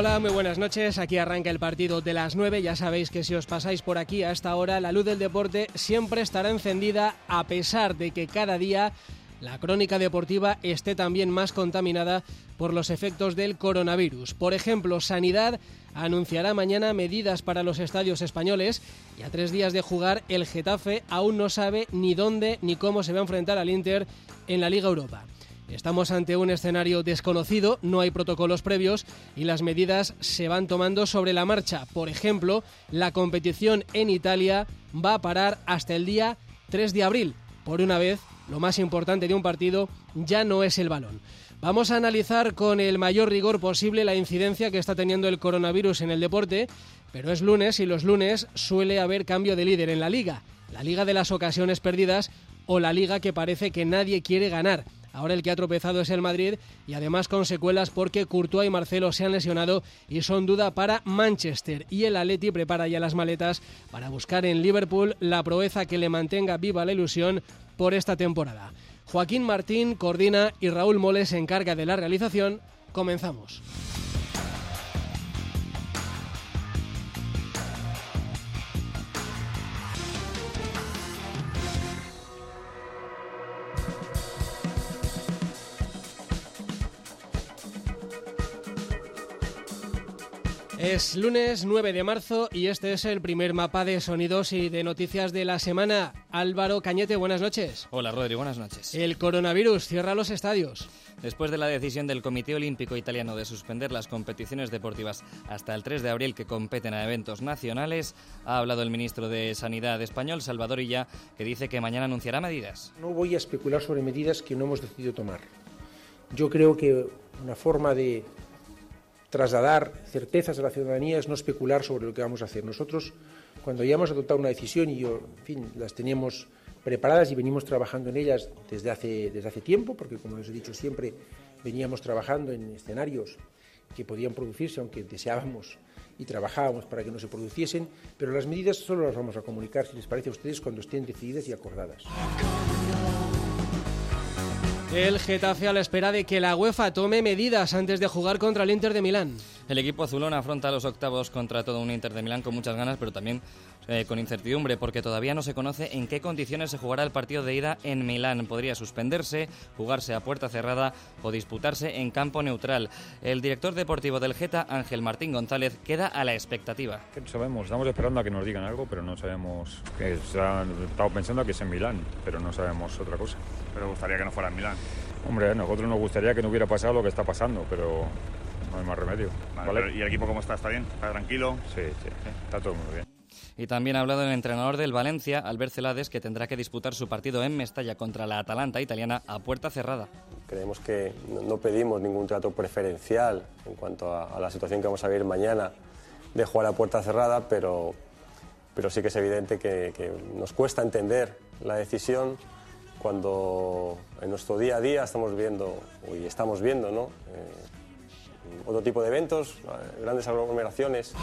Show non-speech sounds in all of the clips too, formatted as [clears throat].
Hola, muy buenas noches. Aquí arranca el partido de las 9. Ya sabéis que si os pasáis por aquí a esta hora, la luz del deporte siempre estará encendida a pesar de que cada día la crónica deportiva esté también más contaminada por los efectos del coronavirus. Por ejemplo, Sanidad anunciará mañana medidas para los estadios españoles y a tres días de jugar el Getafe aún no sabe ni dónde ni cómo se va a enfrentar al Inter en la Liga Europa. Estamos ante un escenario desconocido, no hay protocolos previos y las medidas se van tomando sobre la marcha. Por ejemplo, la competición en Italia va a parar hasta el día 3 de abril. Por una vez, lo más importante de un partido ya no es el balón. Vamos a analizar con el mayor rigor posible la incidencia que está teniendo el coronavirus en el deporte, pero es lunes y los lunes suele haber cambio de líder en la liga. La liga de las ocasiones perdidas o la liga que parece que nadie quiere ganar. Ahora el que ha tropezado es el Madrid y además con secuelas porque Courtois y Marcelo se han lesionado y son duda para Manchester. Y el Atleti prepara ya las maletas para buscar en Liverpool la proeza que le mantenga viva la ilusión por esta temporada. Joaquín Martín coordina y Raúl Moles se encarga de la realización. Comenzamos. Es lunes 9 de marzo y este es el primer mapa de sonidos y de noticias de la semana. Álvaro Cañete, buenas noches. Hola Rodri, buenas noches. El coronavirus cierra los estadios. Después de la decisión del Comité Olímpico Italiano de suspender las competiciones deportivas hasta el 3 de abril que competen a eventos nacionales, ha hablado el ministro de Sanidad español, Salvador Illa, que dice que mañana anunciará medidas. No voy a especular sobre medidas que no hemos decidido tomar. Yo creo que una forma de trasladar certezas a la ciudadanía es no especular sobre lo que vamos a hacer. Nosotros, cuando hayamos adoptado una decisión y yo, en fin, las teníamos preparadas y venimos trabajando en ellas desde hace, desde hace tiempo, porque como les he dicho siempre, veníamos trabajando en escenarios que podían producirse, aunque deseábamos y trabajábamos para que no se produciesen, pero las medidas solo las vamos a comunicar, si les parece a ustedes, cuando estén decididas y acordadas. El Getafe a la espera de que la UEFA tome medidas antes de jugar contra el Inter de Milán. El equipo azulón afronta los octavos contra todo un Inter de Milán con muchas ganas, pero también eh, con incertidumbre, porque todavía no se conoce en qué condiciones se jugará el partido de ida en Milán. Podría suspenderse, jugarse a puerta cerrada o disputarse en campo neutral. El director deportivo del Geta, Ángel Martín González, queda a la expectativa. No sabemos, estamos esperando a que nos digan algo, pero no sabemos. Que estamos pensando que es en Milán, pero no sabemos otra cosa. Pero gustaría que no fuera en Milán. Hombre, a nosotros nos gustaría que no hubiera pasado lo que está pasando, pero no hay más remedio. Vale, ¿vale? ¿Y el equipo cómo está? ¿Está bien? ¿Está tranquilo? Sí, sí, sí. está todo muy bien. Y también ha hablado el entrenador del Valencia, Albert Celades, que tendrá que disputar su partido en Mestalla contra la Atalanta italiana a puerta cerrada. Creemos que no pedimos ningún trato preferencial en cuanto a, la situación que vamos a vivir mañana de jugar a puerta cerrada, pero, pero sí que es evidente que, nos cuesta entender la decisión cuando en nuestro día a día estamos viendo y estamos viendo ¿no? eh, otro tipo de eventos, grandes aglomeraciones.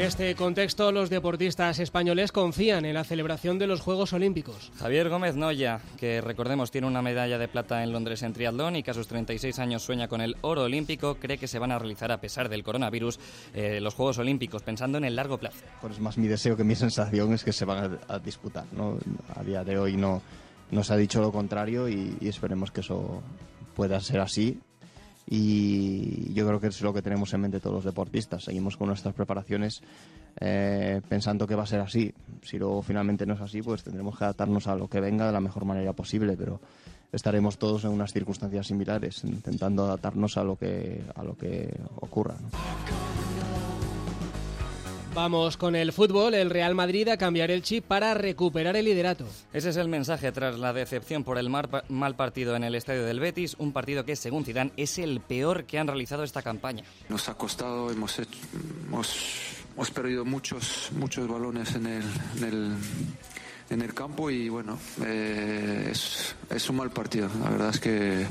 En este contexto, los deportistas españoles confían en la celebración de los Juegos Olímpicos. Javier Gómez Noya, que recordemos tiene una medalla de plata en Londres en triatlón y que a sus 36 años sueña con el oro olímpico, cree que se van a realizar a pesar del coronavirus eh, los Juegos Olímpicos, pensando en el largo plazo. Pues más mi deseo que mi sensación es que se van a, a disputar. ¿no? A día de hoy no, no se ha dicho lo contrario y, y esperemos que eso pueda ser así y yo creo que es lo que tenemos en mente todos los deportistas. Seguimos con nuestras preparaciones eh, pensando que va a ser así. Si luego finalmente no es así, pues tendremos que adaptarnos a lo que venga de la mejor manera posible, pero estaremos todos en unas circunstancias similares, intentando adaptarnos a lo que, a lo que ocurra. Vamos con el fútbol. El Real Madrid a cambiar el chip para recuperar el liderato. Ese es el mensaje tras la decepción por el mal partido en el estadio del Betis, un partido que, según Zidane, es el peor que han realizado esta campaña. Nos ha costado, hemos, hemos, perdido muchos, muchos balones en el, en el, en el campo y bueno, eh, es, es un mal partido. La verdad es que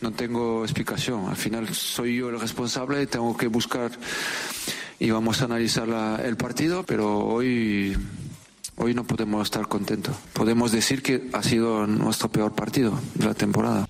no tengo explicación. Al final soy yo el responsable y tengo que buscar y vamos a analizar el partido, pero hoy, hoy no podemos estar contentos. Podemos decir que ha sido nuestro peor partido de la temporada.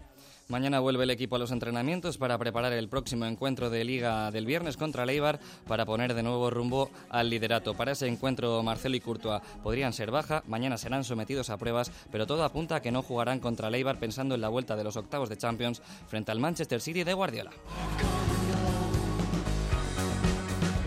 Mañana vuelve el equipo a los entrenamientos para preparar el próximo encuentro de liga del viernes contra Leibar para poner de nuevo rumbo al liderato. Para ese encuentro Marcelo y Courtois podrían ser baja, mañana serán sometidos a pruebas, pero todo apunta a que no jugarán contra Leibar pensando en la vuelta de los octavos de Champions frente al Manchester City de Guardiola.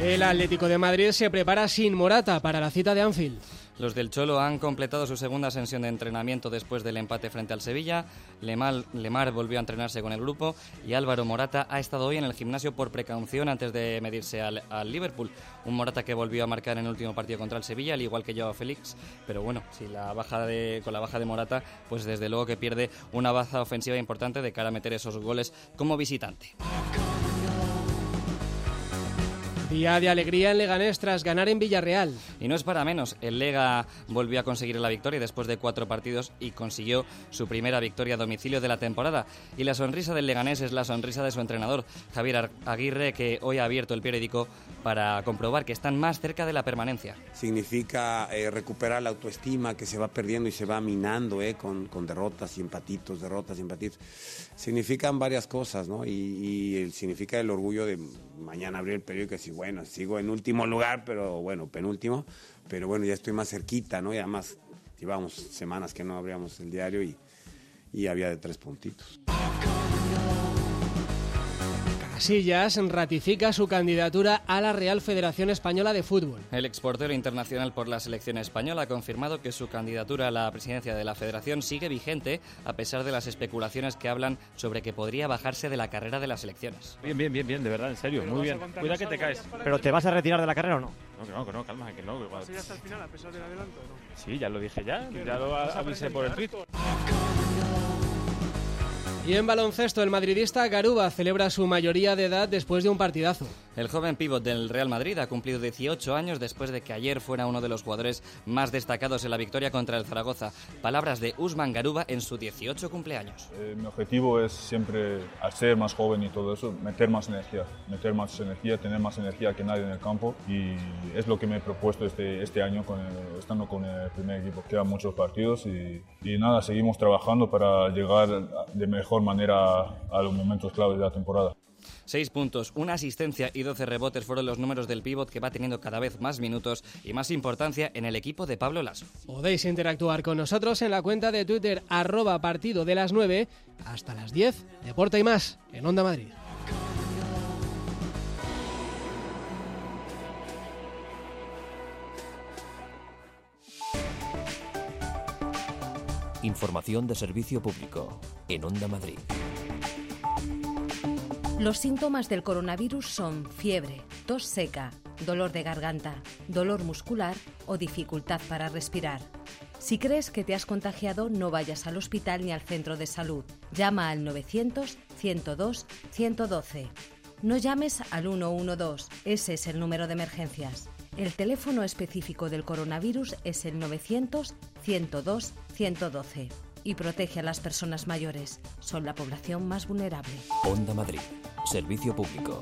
El Atlético de Madrid se prepara sin Morata para la cita de Anfield. Los del Cholo han completado su segunda sesión de entrenamiento después del empate frente al Sevilla. Lemar, volvió a entrenarse con el grupo y Álvaro Morata ha estado hoy en el gimnasio por precaución antes de medirse al, Liverpool. Un Morata que volvió a marcar en el último partido contra el Sevilla, al igual que Joao Félix. Pero bueno, si la baja con la baja de Morata, pues desde luego que pierde una baza ofensiva importante de cara a meter esos goles como visitante. Día de alegría en Leganés tras ganar en Villarreal. Y no es para menos, el Lega volvió a conseguir la victoria después de cuatro partidos y consiguió su primera victoria a domicilio de la temporada. Y la sonrisa del Leganés es la sonrisa de su entrenador, Javier Aguirre, que hoy ha abierto el periódico para comprobar que están más cerca de la permanencia. Significa eh, recuperar la autoestima que se va perdiendo y se va minando eh, con, derrotas y empatitos, derrotas y empatitos. Significan varias cosas, ¿no? Y, significa el orgullo de mañana abrir el periódico y decir, bueno, sigo en último lugar, pero bueno, penúltimo, pero bueno, ya estoy más cerquita, ¿no? Y además llevamos semanas que no abríamos el diario y, y había de tres puntitos. Casillas ratifica su candidatura a la Real Federación Española de Fútbol. El exportero internacional por la selección española ha confirmado que su candidatura a la presidencia de la Federación sigue vigente a pesar de las especulaciones que hablan sobre que podría bajarse de la carrera de las selecciones. Bien, bien, bien, bien, de verdad, en serio, muy bien. Cuida que te caes. ¿Pero te vas a retirar de la carrera o no? No, que no, que no, calma, que no. Que ¿Sí hasta el final a pesar del adelanto no? Sí, ya lo dije ya, ya lo avisé por el tweet. Y en baloncesto, el madridista Garuba celebra su mayoría de edad después de un partidazo. El joven pívot del Real Madrid ha cumplido 18 años después de que ayer fuera uno de los jugadores más destacados en la victoria contra el Zaragoza. Palabras de Usman Garuba en su 18 cumpleaños. Eh, mi objetivo es siempre, al ser más joven y todo eso, meter más energía, meter más energía, tener más energía que nadie en el campo y es lo que me he propuesto este, este año con estando con el primer equipo. Quedan muchos partidos y, nada, seguimos trabajando para llegar de mejor manera a los momentos claves de la temporada. Seis puntos, una asistencia y 12 rebotes fueron los números del pívot que va teniendo cada vez más minutos y más importancia en el equipo de Pablo Lasso. Podéis interactuar con nosotros en la cuenta de Twitter arroba partido de las 9 hasta las 10, Deporte y más, en Onda Madrid. Información de servicio público en Onda Madrid. Los síntomas del coronavirus son fiebre, tos seca, dolor de garganta, dolor muscular o dificultad para respirar. Si crees que te has contagiado, no vayas al hospital ni al centro de salud. Llama al 900-102-112. No llames al 112, ese es el número de emergencias. El teléfono específico del coronavirus es el 900-102-112 y protege a las personas mayores. Son la población más vulnerable. Onda Madrid. Servicio Público.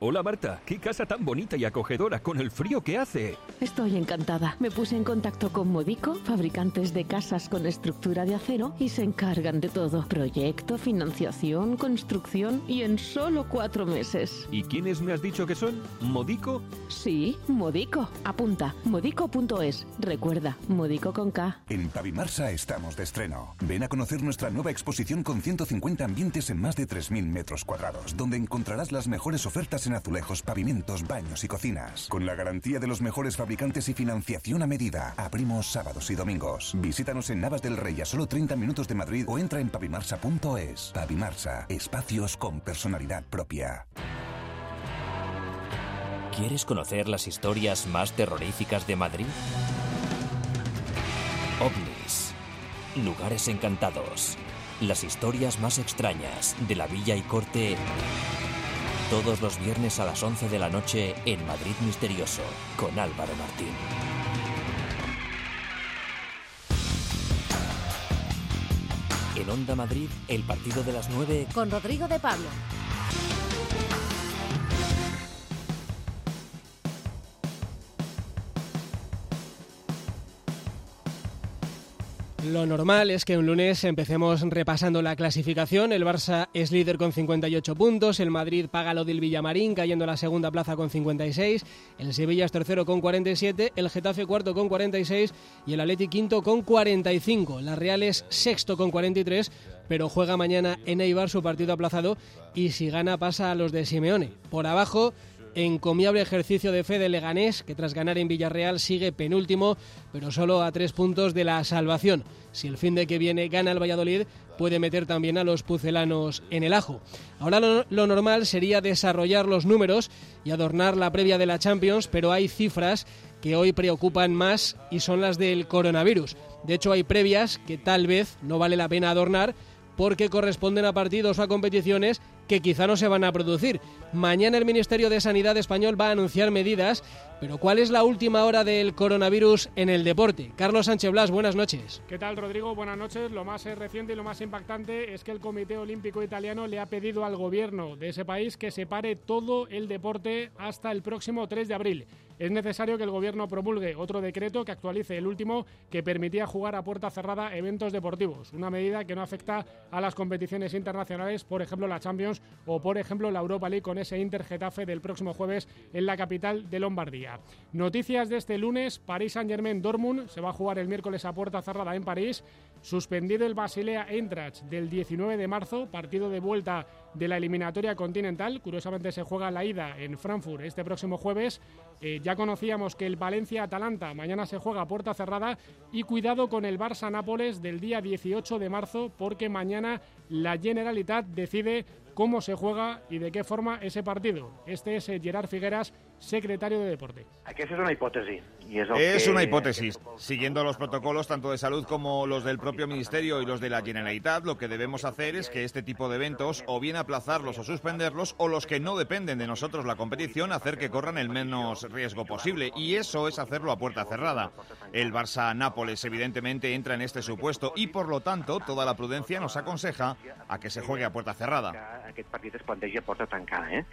Hola Marta, qué casa tan bonita y acogedora con el frío que hace. Estoy encantada. Me puse en contacto con Modico, fabricantes de casas con estructura de acero, y se encargan de todo. Proyecto, financiación, construcción y en solo cuatro meses. ¿Y quiénes me has dicho que son? ¿Modico? Sí, Modico. Apunta, modico.es. Recuerda, Modico con K. En Pavimarsa estamos de estreno. Ven a conocer nuestra nueva exposición con 150 ambientes en más de 3.000 metros cuadrados, donde encontrarás las mejores ofertas en azulejos, pavimentos, baños y cocinas. Con la garantía de los mejores fabricantes y financiación a medida. Abrimos sábados y domingos. Visítanos en Navas del Rey a solo 30 minutos de Madrid o entra en pavimarsa.es. Pavimarsa, espacios con personalidad propia. ¿Quieres conocer las historias más terroríficas de Madrid? OVNIs. Lugares encantados. Las historias más extrañas de la villa y corte. Todos los viernes a las 11 de la noche en Madrid Misterioso con Álvaro Martín. En Onda Madrid, el partido de las 9 Con Rodrigo de Pablo. Lo normal es que un lunes empecemos repasando la clasificación. El Barça es líder con 58 puntos, el Madrid paga lo del Villamarín cayendo a la segunda plaza con 56, el Sevilla es tercero con 47, el Getafe cuarto con 46 y el Atleti quinto con 45. La Real es sexto con 43, pero juega mañana en Eibar su partido aplazado y si gana pasa a los de Simeone. Por abajo encomiable ejercicio de fe de Leganés, que tras ganar en Villarreal sigue penúltimo, pero solo a tres puntos de la salvación. Si el fin de que viene gana el Valladolid, puede meter también a los pucelanos en el ajo. Ahora lo, lo, normal sería desarrollar los números y adornar la previa de la Champions, pero hay cifras que hoy preocupan más y son las del coronavirus. De hecho, hay previas que tal vez no vale la pena adornar porque corresponden a partidos o a competiciones que quizá no se van a producir. Mañana el Ministerio de Sanidad español va a anunciar medidas, pero ¿cuál es la última hora del coronavirus en el deporte? Carlos Sánchez Blas, buenas noches. ¿Qué tal, Rodrigo? Buenas noches. Lo más reciente y lo más impactante es que el Comité Olímpico Italiano le ha pedido al gobierno de ese país que separe todo el deporte hasta el próximo 3 de abril. Es necesario que el gobierno promulgue otro decreto que actualice el último que permitía jugar a puerta cerrada eventos deportivos, una medida que no afecta a las competiciones internacionales, por ejemplo la Champions o por ejemplo la Europa League con ese Inter Getafe del próximo jueves en la capital de Lombardía. Noticias de este lunes, París Saint-Germain Dortmund se va a jugar el miércoles a puerta cerrada en París, suspendido el Basilea Eintracht del 19 de marzo, partido de vuelta de la eliminatoria continental. Curiosamente se juega la ida en Frankfurt este próximo jueves. Eh, ya conocíamos que el Valencia-Atalanta mañana se juega a puerta cerrada y cuidado con el Barça-Nápoles del día 18 de marzo porque mañana la Generalitat decide cómo se juega y de qué forma ese partido. Este es eh, Gerard Figueras, secretario de Deporte. Aquesta és una el Es que... una hipótesis. Siguiendo los protocolos tanto de salud como los del propio Ministerio y los de la Generalitat, lo que debemos hacer es que este tipo de eventos o bien aplazarlos o suspenderlos o los que no dependen de nosotros la competición hacer que corran el menos riesgo posible y eso es hacerlo a puerta cerrada. El Barça-Nápoles evidentemente entra en este supuesto y por lo tanto toda la prudencia nos aconseja a que se juegue a puerta cerrada. Aquest partit eh?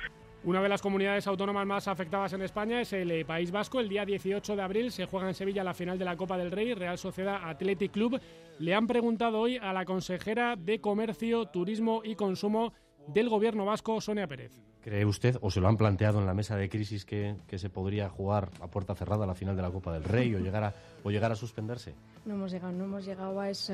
Una de las comunidades autónomas más afectadas en España es el eh, País Vasco. El día 18 de abril se juega en Sevilla la final de la Copa del Rey, Real Sociedad Athletic Club. Le han preguntado hoy a la consejera de Comercio, Turismo y Consumo del Gobierno vasco, Sonia Pérez. ¿Cree usted, o se lo han planteado en la mesa de crisis, que, que se podría jugar a puerta cerrada la final de la Copa del Rey o llegar a, o llegar a suspenderse? No hemos llegado, no hemos llegado a ese,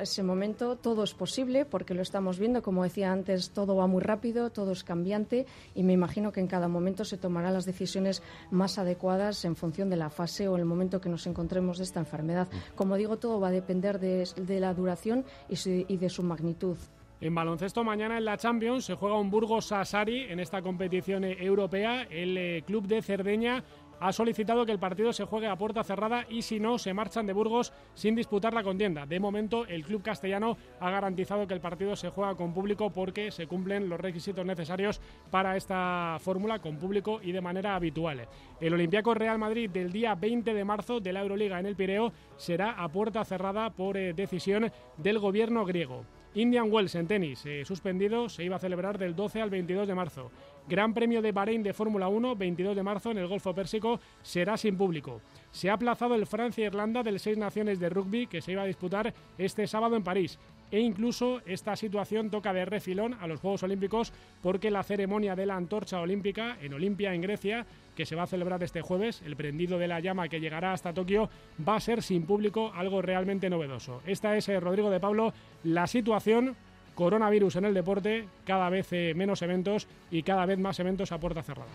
ese momento. Todo es posible porque lo estamos viendo. Como decía antes, todo va muy rápido, todo es cambiante y me imagino que en cada momento se tomarán las decisiones más adecuadas en función de la fase o el momento que nos encontremos de esta enfermedad. Como digo, todo va a depender de, de la duración y, su, y de su magnitud. En baloncesto, mañana en la Champions se juega un Burgos Sassari en esta competición europea. El eh, club de Cerdeña ha solicitado que el partido se juegue a puerta cerrada y si no, se marchan de Burgos sin disputar la contienda. De momento, el club castellano ha garantizado que el partido se juega con público porque se cumplen los requisitos necesarios para esta fórmula con público y de manera habitual. El Olympiacos Real Madrid del día 20 de marzo de la Euroliga en el Pireo será a puerta cerrada por eh, decisión del gobierno griego. Indian Wells en tenis, eh, suspendido, se iba a celebrar del 12 al 22 de marzo. Gran Premio de Bahrein de Fórmula 1, 22 de marzo en el Golfo Pérsico, será sin público. Se ha aplazado el Francia-Irlanda del Seis Naciones de Rugby que se iba a disputar este sábado en París. E incluso esta situación toca de refilón a los Juegos Olímpicos porque la ceremonia de la antorcha olímpica en Olimpia, en Grecia, que se va a celebrar este jueves, el prendido de la llama que llegará hasta Tokio, va a ser sin público, algo realmente novedoso. Esta es, eh, Rodrigo de Pablo, la situación coronavirus en el deporte, cada vez eh, menos eventos y cada vez más eventos a puerta cerrada.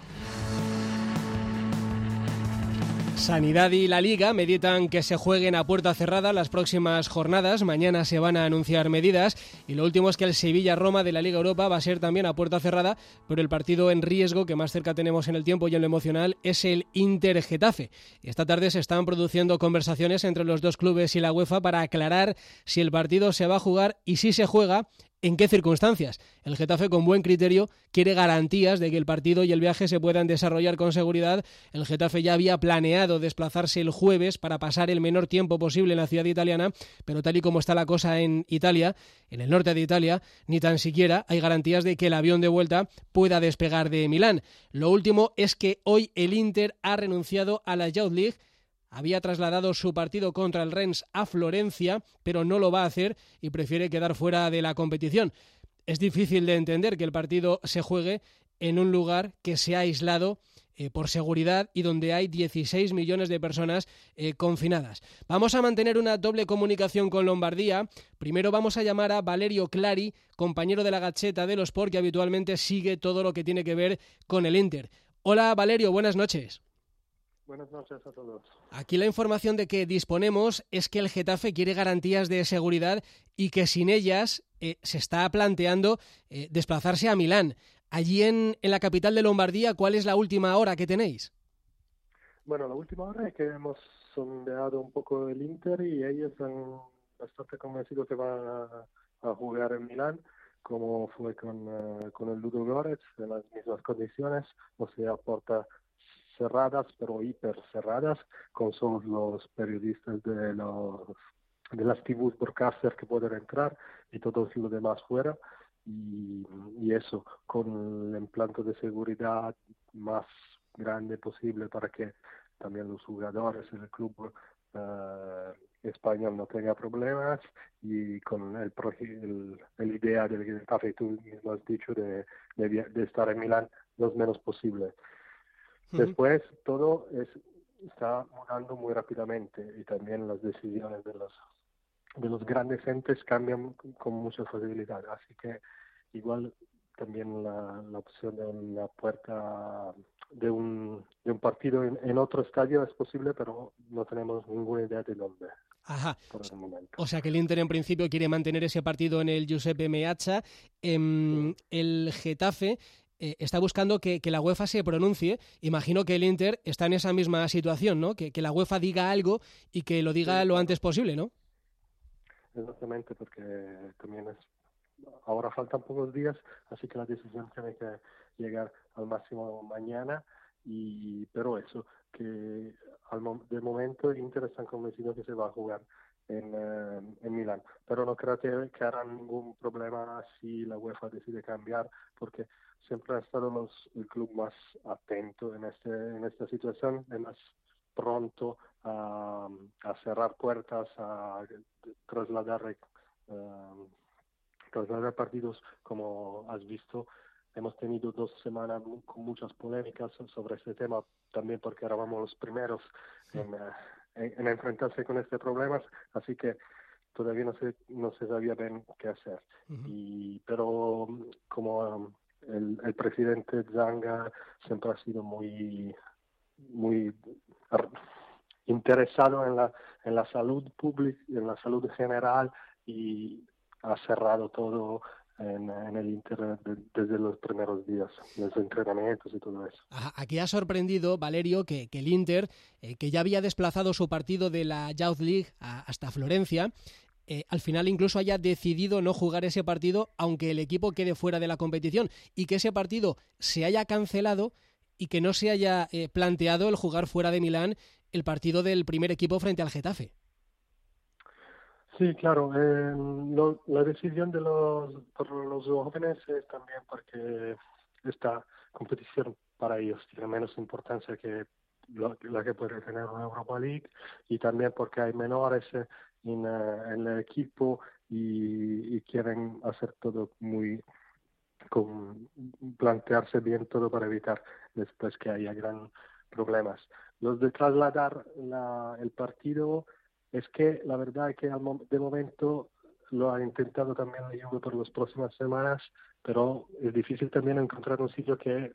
Sanidad y la Liga meditan que se jueguen a puerta cerrada las próximas jornadas. Mañana se van a anunciar medidas. Y lo último es que el Sevilla-Roma de la Liga Europa va a ser también a puerta cerrada, pero el partido en riesgo que más cerca tenemos en el tiempo y en lo emocional es el Inter-Getafe. Esta tarde se están produciendo conversaciones entre los dos clubes y la UEFA para aclarar si el partido se va a jugar y si se juega en qué circunstancias. El Getafe, con buen criterio, quiere garantías de que el partido y el viaje se puedan desarrollar con seguridad. El Getafe ya había planeado desplazarse el jueves para pasar el menor tiempo posible en la ciudad italiana, pero tal y como está la cosa en Italia, en el norte de Italia, ni tan siquiera hay garantías de que el avión de vuelta pueda despegar de Milán. Lo último es que hoy el Inter ha renunciado a la Youth League había trasladado su partido contra el Rennes a Florencia, pero no lo va a hacer y prefiere quedar fuera de la competición. Es difícil de entender que el partido se juegue en un lugar que se ha aislado eh, por seguridad y donde hay 16 millones de personas eh, confinadas. Vamos a mantener una doble comunicación con Lombardía. Primero vamos a llamar a Valerio Clari, compañero de la Gacheta de los Sport, que habitualmente sigue todo lo que tiene que ver con el Inter. Hola Valerio, buenas noches. Buenas noches a todos. Aquí la información de que disponemos es que el Getafe quiere garantías de seguridad y que sin ellas eh, se está planteando eh, desplazarse a Milán. Allí en, en, la capital de Lombardía, ¿cuál es la última hora que tenéis? Bueno, la última hora es que hemos sondeado un poco el Inter y ellos han bastante convencidos que van a, jugar en Milán como fue con, uh, con el Ludo Goretz, en las mismas condiciones, o sea, porta cerradas, pero hiper cerradas, con solo los periodistas de los de las tribus broadcaster que pueden entrar y todos los demás fuera. Y, eso, con el implante de seguridad más grande posible para que también los jugadores del club uh, español no tenga problemas y con el, el, el idea del que tú mismo has dicho de, de, de estar en Milán lo menos posible. Después todo es, está mudando muy rápidamente y también las decisiones de los de los grandes entes cambian con mucha facilidad. Así que igual también la, la opción de una puerta de un, de un partido en, en, otro estadio es posible, pero no tenemos ninguna idea de dónde. Ajá. O sea que el Inter en principio quiere mantener ese partido en el Giuseppe Meazza. Eh, el Getafe eh, está buscando que, que, la UEFA se pronuncie. Imagino que el Inter está en esa misma situación, ¿no? Que, que la UEFA diga algo y que lo diga sí, lo antes posible, ¿no? Exactamente, porque también es ahora faltan pocos días, así que la decisión tiene que llegar al máximo mañana. Y pero eso que al de momento Inter están convencidos que se va a jugar en, uh, en Milán. Pero no creo que, que harán ningún problema si la UEFA decide cambiar, porque siempre ha estado los, el club más atento en, este, en esta situación, es más pronto a, a cerrar puertas, a trasladar, uh, trasladar partidos, como has visto. Hemos tenido dos semanas con muchas polémicas sobre este tema, también porque éramos los primeros en, uh, en, en enfrentarse con este problema, así que todavía no se, no se sabía bien qué hacer. Uh -huh. y, pero como um, el, el, presidente Zanga siempre ha sido muy, muy interesado en la, en la salud pública, en la salud general y ha cerrado todo en, el Inter desde los primeros días, los entrenamientos y todo eso. Aquí ha sorprendido, Valerio, que, el Inter, eh, que ya había desplazado su partido de la Youth League hasta Florencia, eh, al final incluso haya decidido no jugar ese partido aunque el equipo quede fuera de la competición y que ese partido se haya cancelado y que no se haya eh, planteado el jugar fuera de Milán el partido del primer equipo frente al Getafe. Sí, claro. Eh, lo, la decisión de los, por los jóvenes es también porque esta competición para ellos tiene menos importancia que lo, la que puede tener una Europa League y también porque hay menores en, en el equipo y, y, quieren hacer todo muy con plantearse bien todo para evitar después que haya gran problemas. Los de trasladar la, el partido es que la verdad es que de momento lo ha intentado también la Juve por las próximas semanas, pero es difícil también encontrar un sitio que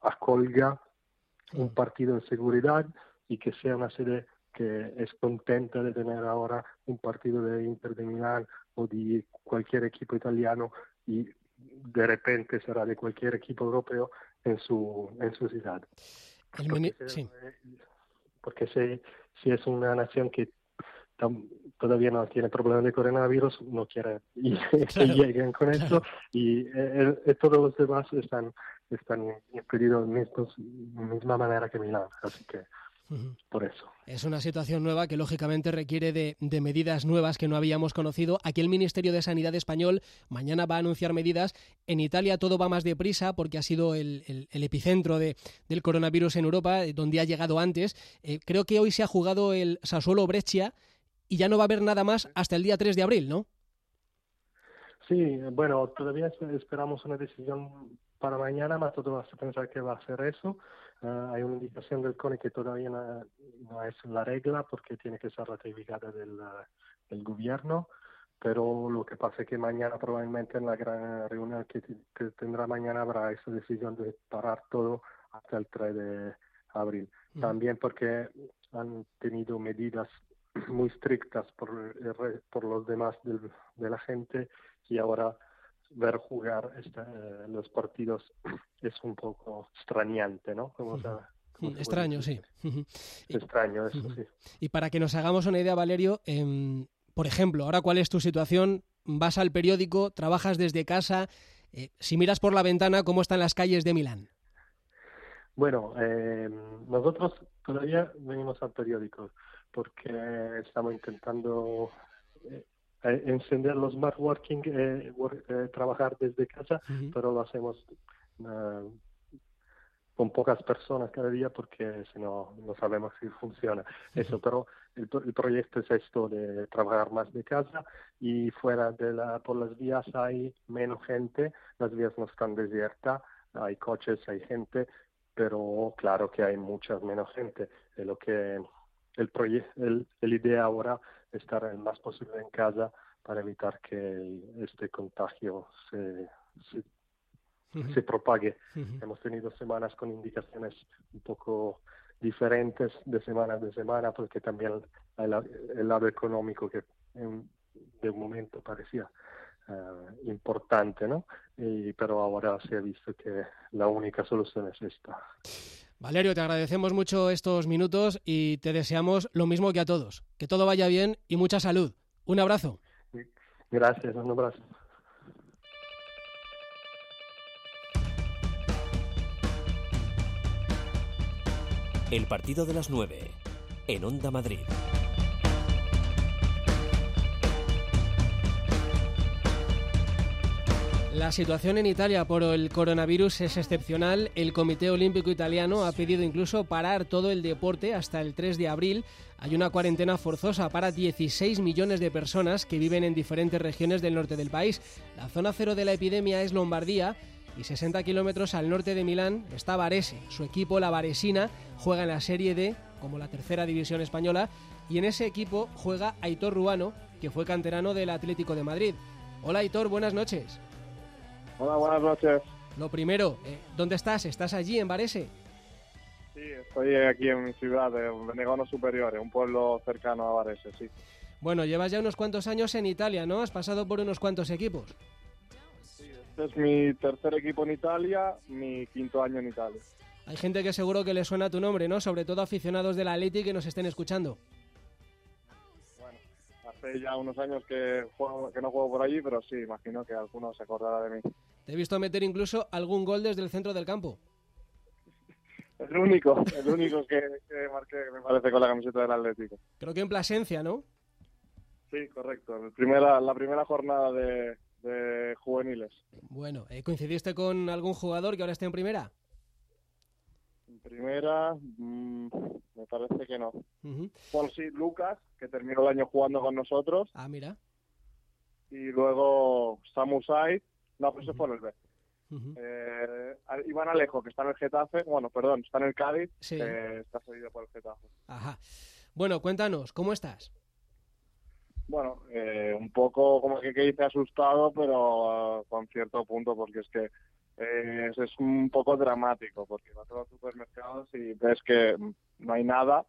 acolga un partido en seguridad y que sea una sede que es contenta de tener ahora un partido de Inter de Milán o de cualquier equipo italiano y de repente será de cualquier equipo europeo en su, en su ciudad. porque, sí. porque si, si es una nación que todavía no tiene problemas de coronavirus, no quiere y, [laughs] [laughs] que lleguen con esto y eh, todos los demás están están impedidos de la misma manera que Milán, así que por eso. Es una situación nueva que lógicamente requiere de, medidas nuevas que no habíamos conocido. Aquí el Ministerio de Sanidad español mañana va a anunciar medidas. En Italia todo va más deprisa porque ha sido el, epicentro de, del coronavirus en Europa, eh, donde ha llegado antes. Eh, creo que hoy se ha jugado el Sassuolo Breccia y ya no va a haber nada más hasta el día 3 de abril, ¿no? Sí, bueno, todavía esperamos una decisión para mañana, más todo vas a pensar que va a ser eso. Ah, hay una indicación del CONE que todavía no, es la regla porque tiene que ser ratificada del, del, gobierno, pero lo que pasa es que mañana probablemente en la gran reunión que, tendrá mañana habrá esa decisión de parar todo hasta el 3 de abril. También porque han tenido medidas muy estrictas por, por los demás de la gente y ahora ver jugar este, los partidos [clears throat] es un poco extrañante, ¿no? Como Extraño, sí. Extraño, eso sí. Y para que nos hagamos una idea, Valerio, em, por ejemplo, ahora cuál es tu situación, vas al periódico, trabajas desde casa, eh, si miras por la ventana, ¿cómo están las calles de Milán? Bueno, eh, nosotros todavía venimos al periódico porque estamos intentando eh, eh, encender los smart working, eh, eh, trabajar desde casa, pero lo hacemos con pocas personas cada día porque si no, no sabemos si funciona eso. Pero el, el, proyecto es esto de trabajar más de casa y fuera de la, por las vías hay menos gente, las vías no están desiertas, hay coches, hay gente, pero claro que hay mucha menos gente. Es lo que el, el, el idea ahora es estar el más posible en casa para evitar que este contagio se, se, propague. Hemos tenido semanas con indicaciones un poco diferentes de semana a semana, porque también el, el lado económico que en, de un momento parecía uh, importante, ¿no? Y, pero ahora se ha visto que la única solución es esta. Valerio, te agradecemos mucho estos minutos y te deseamos lo mismo que a todos. Que todo vaya bien y mucha salud. Un abrazo. Gracias, un abrazo. El partido de las 9 en Onda Madrid. La situación en Italia por el coronavirus es excepcional. El Comité Olímpico Italiano ha pedido incluso parar todo el deporte hasta el 3 de abril. Hay una cuarentena forzosa para 16 millones de personas que viven en diferentes regiones del norte del país. La zona cero de la epidemia es Lombardía y 60 kilómetros al norte de Milán está Varese. Su equipo, la Varesina, juega en la Serie D como la tercera división española y en ese equipo juega Aitor Ruano, que fue canterano del Atlético de Madrid. Hola Aitor, buenas noches. Hola, buenas noches. Lo primero, eh, ¿dónde estás? ¿Estás allí en Varese? Sí, estoy aquí en mi ciudad, en Venegano Superiore, un pueblo cercano a Varese, sí. Bueno, llevas ya unos cuantos años en Italia, ¿no? Has pasado por unos cuantos equipos. Sí, este es mi tercer equipo en Italia, mi quinto año en Italia. Hay gente que seguro que le suena tu nombre, ¿no? Sobre todo aficionados de la Atleti que nos estén escuchando hace ya unos años que, que no juego por allí, pero sí, imagino que alguno se acordará de mí. Te he visto meter incluso algún gol desde el centro del campo. [laughs] El único, el único que, marqué, me parece, con la camiseta del Atlético. Creo que en Plasencia, ¿no? Sí, correcto. La primera, la primera jornada de, juveniles. Bueno, ¿eh, ¿coincidiste con algún jugador que ahora esté en primera? Primera, mm, me parece que no. Bueno, sí, Lucas, que terminó el año jugando con nosotros. Ah, mira. Y luego Samu Said, no, pues se fue en el B. eh, Iván Alejo, que está en el Getafe, bueno, perdón, está en el Cádiz, sí. está seguido por el Getafe. Ajá. Bueno, cuéntanos, ¿cómo estás? Bueno, eh, un poco como que, que hice asustado, pero uh, con cierto punto, porque es que es, es, un poco dramático, porque vas a los supermercados y ves que no hay nada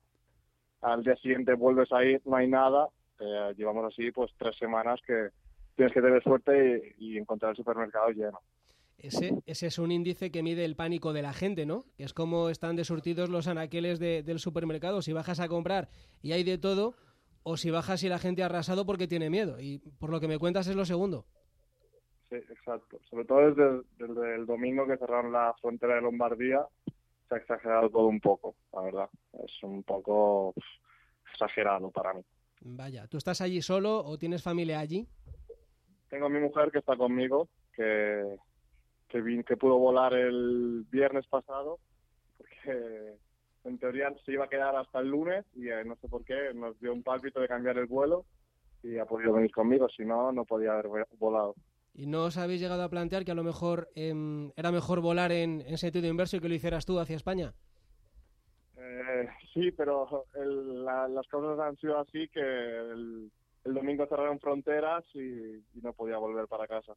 al día siguiente vuelves a ir, no hay nada. Eh, llevamos así pues tres semanas que tienes que tener suerte y, encontrar el supermercado lleno. Ese, ese, es un índice que mide el pánico de la gente, ¿no? Que es como están desurtidos los anaqueles del supermercado. Si bajas a comprar y hay de todo, o si bajas y la gente ha arrasado porque tiene miedo. Y por lo que me cuentas es lo segundo. Sí, exacto. Sobre todo desde, desde el domingo que cerraron la frontera de Lombardía, se ha exagerado todo un poco, la verdad. Es un poco exagerado para mí. Vaya, ¿tú estás allí solo o tienes familia allí? Tengo a mi mujer que está conmigo, que, que, que pudo volar el viernes pasado, porque en teoría se iba a quedar hasta el lunes y eh, no sé por qué nos dio un pálpito de cambiar el vuelo y ha podido venir conmigo, si no, no podía haber volado. ¿Y no os habéis llegado a plantear que a lo mejor em, era mejor volar en, en, sentido inverso y que lo hicieras tú hacia España? Eh, sí, pero las cosas han sido así que el, domingo cerraron fronteras y, no podía volver para casa.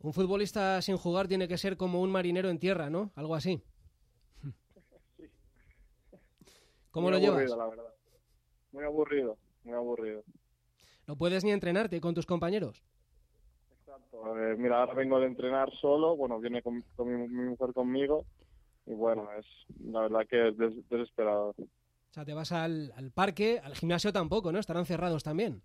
Un futbolista sin jugar tiene que ser como un marinero en tierra, ¿no? Algo así. sí. [laughs] ¿Cómo lo llevas? la verdad. Muy aburrido, muy aburrido. ¿No puedes ni entrenarte con tus compañeros? Eh, mira, ahora vengo de entrenar solo, bueno, viene con, mi, mujer conmigo y bueno, es la verdad que es desesperado. O sea, te vas al, parque, al gimnasio tampoco, ¿no? Estarán cerrados también.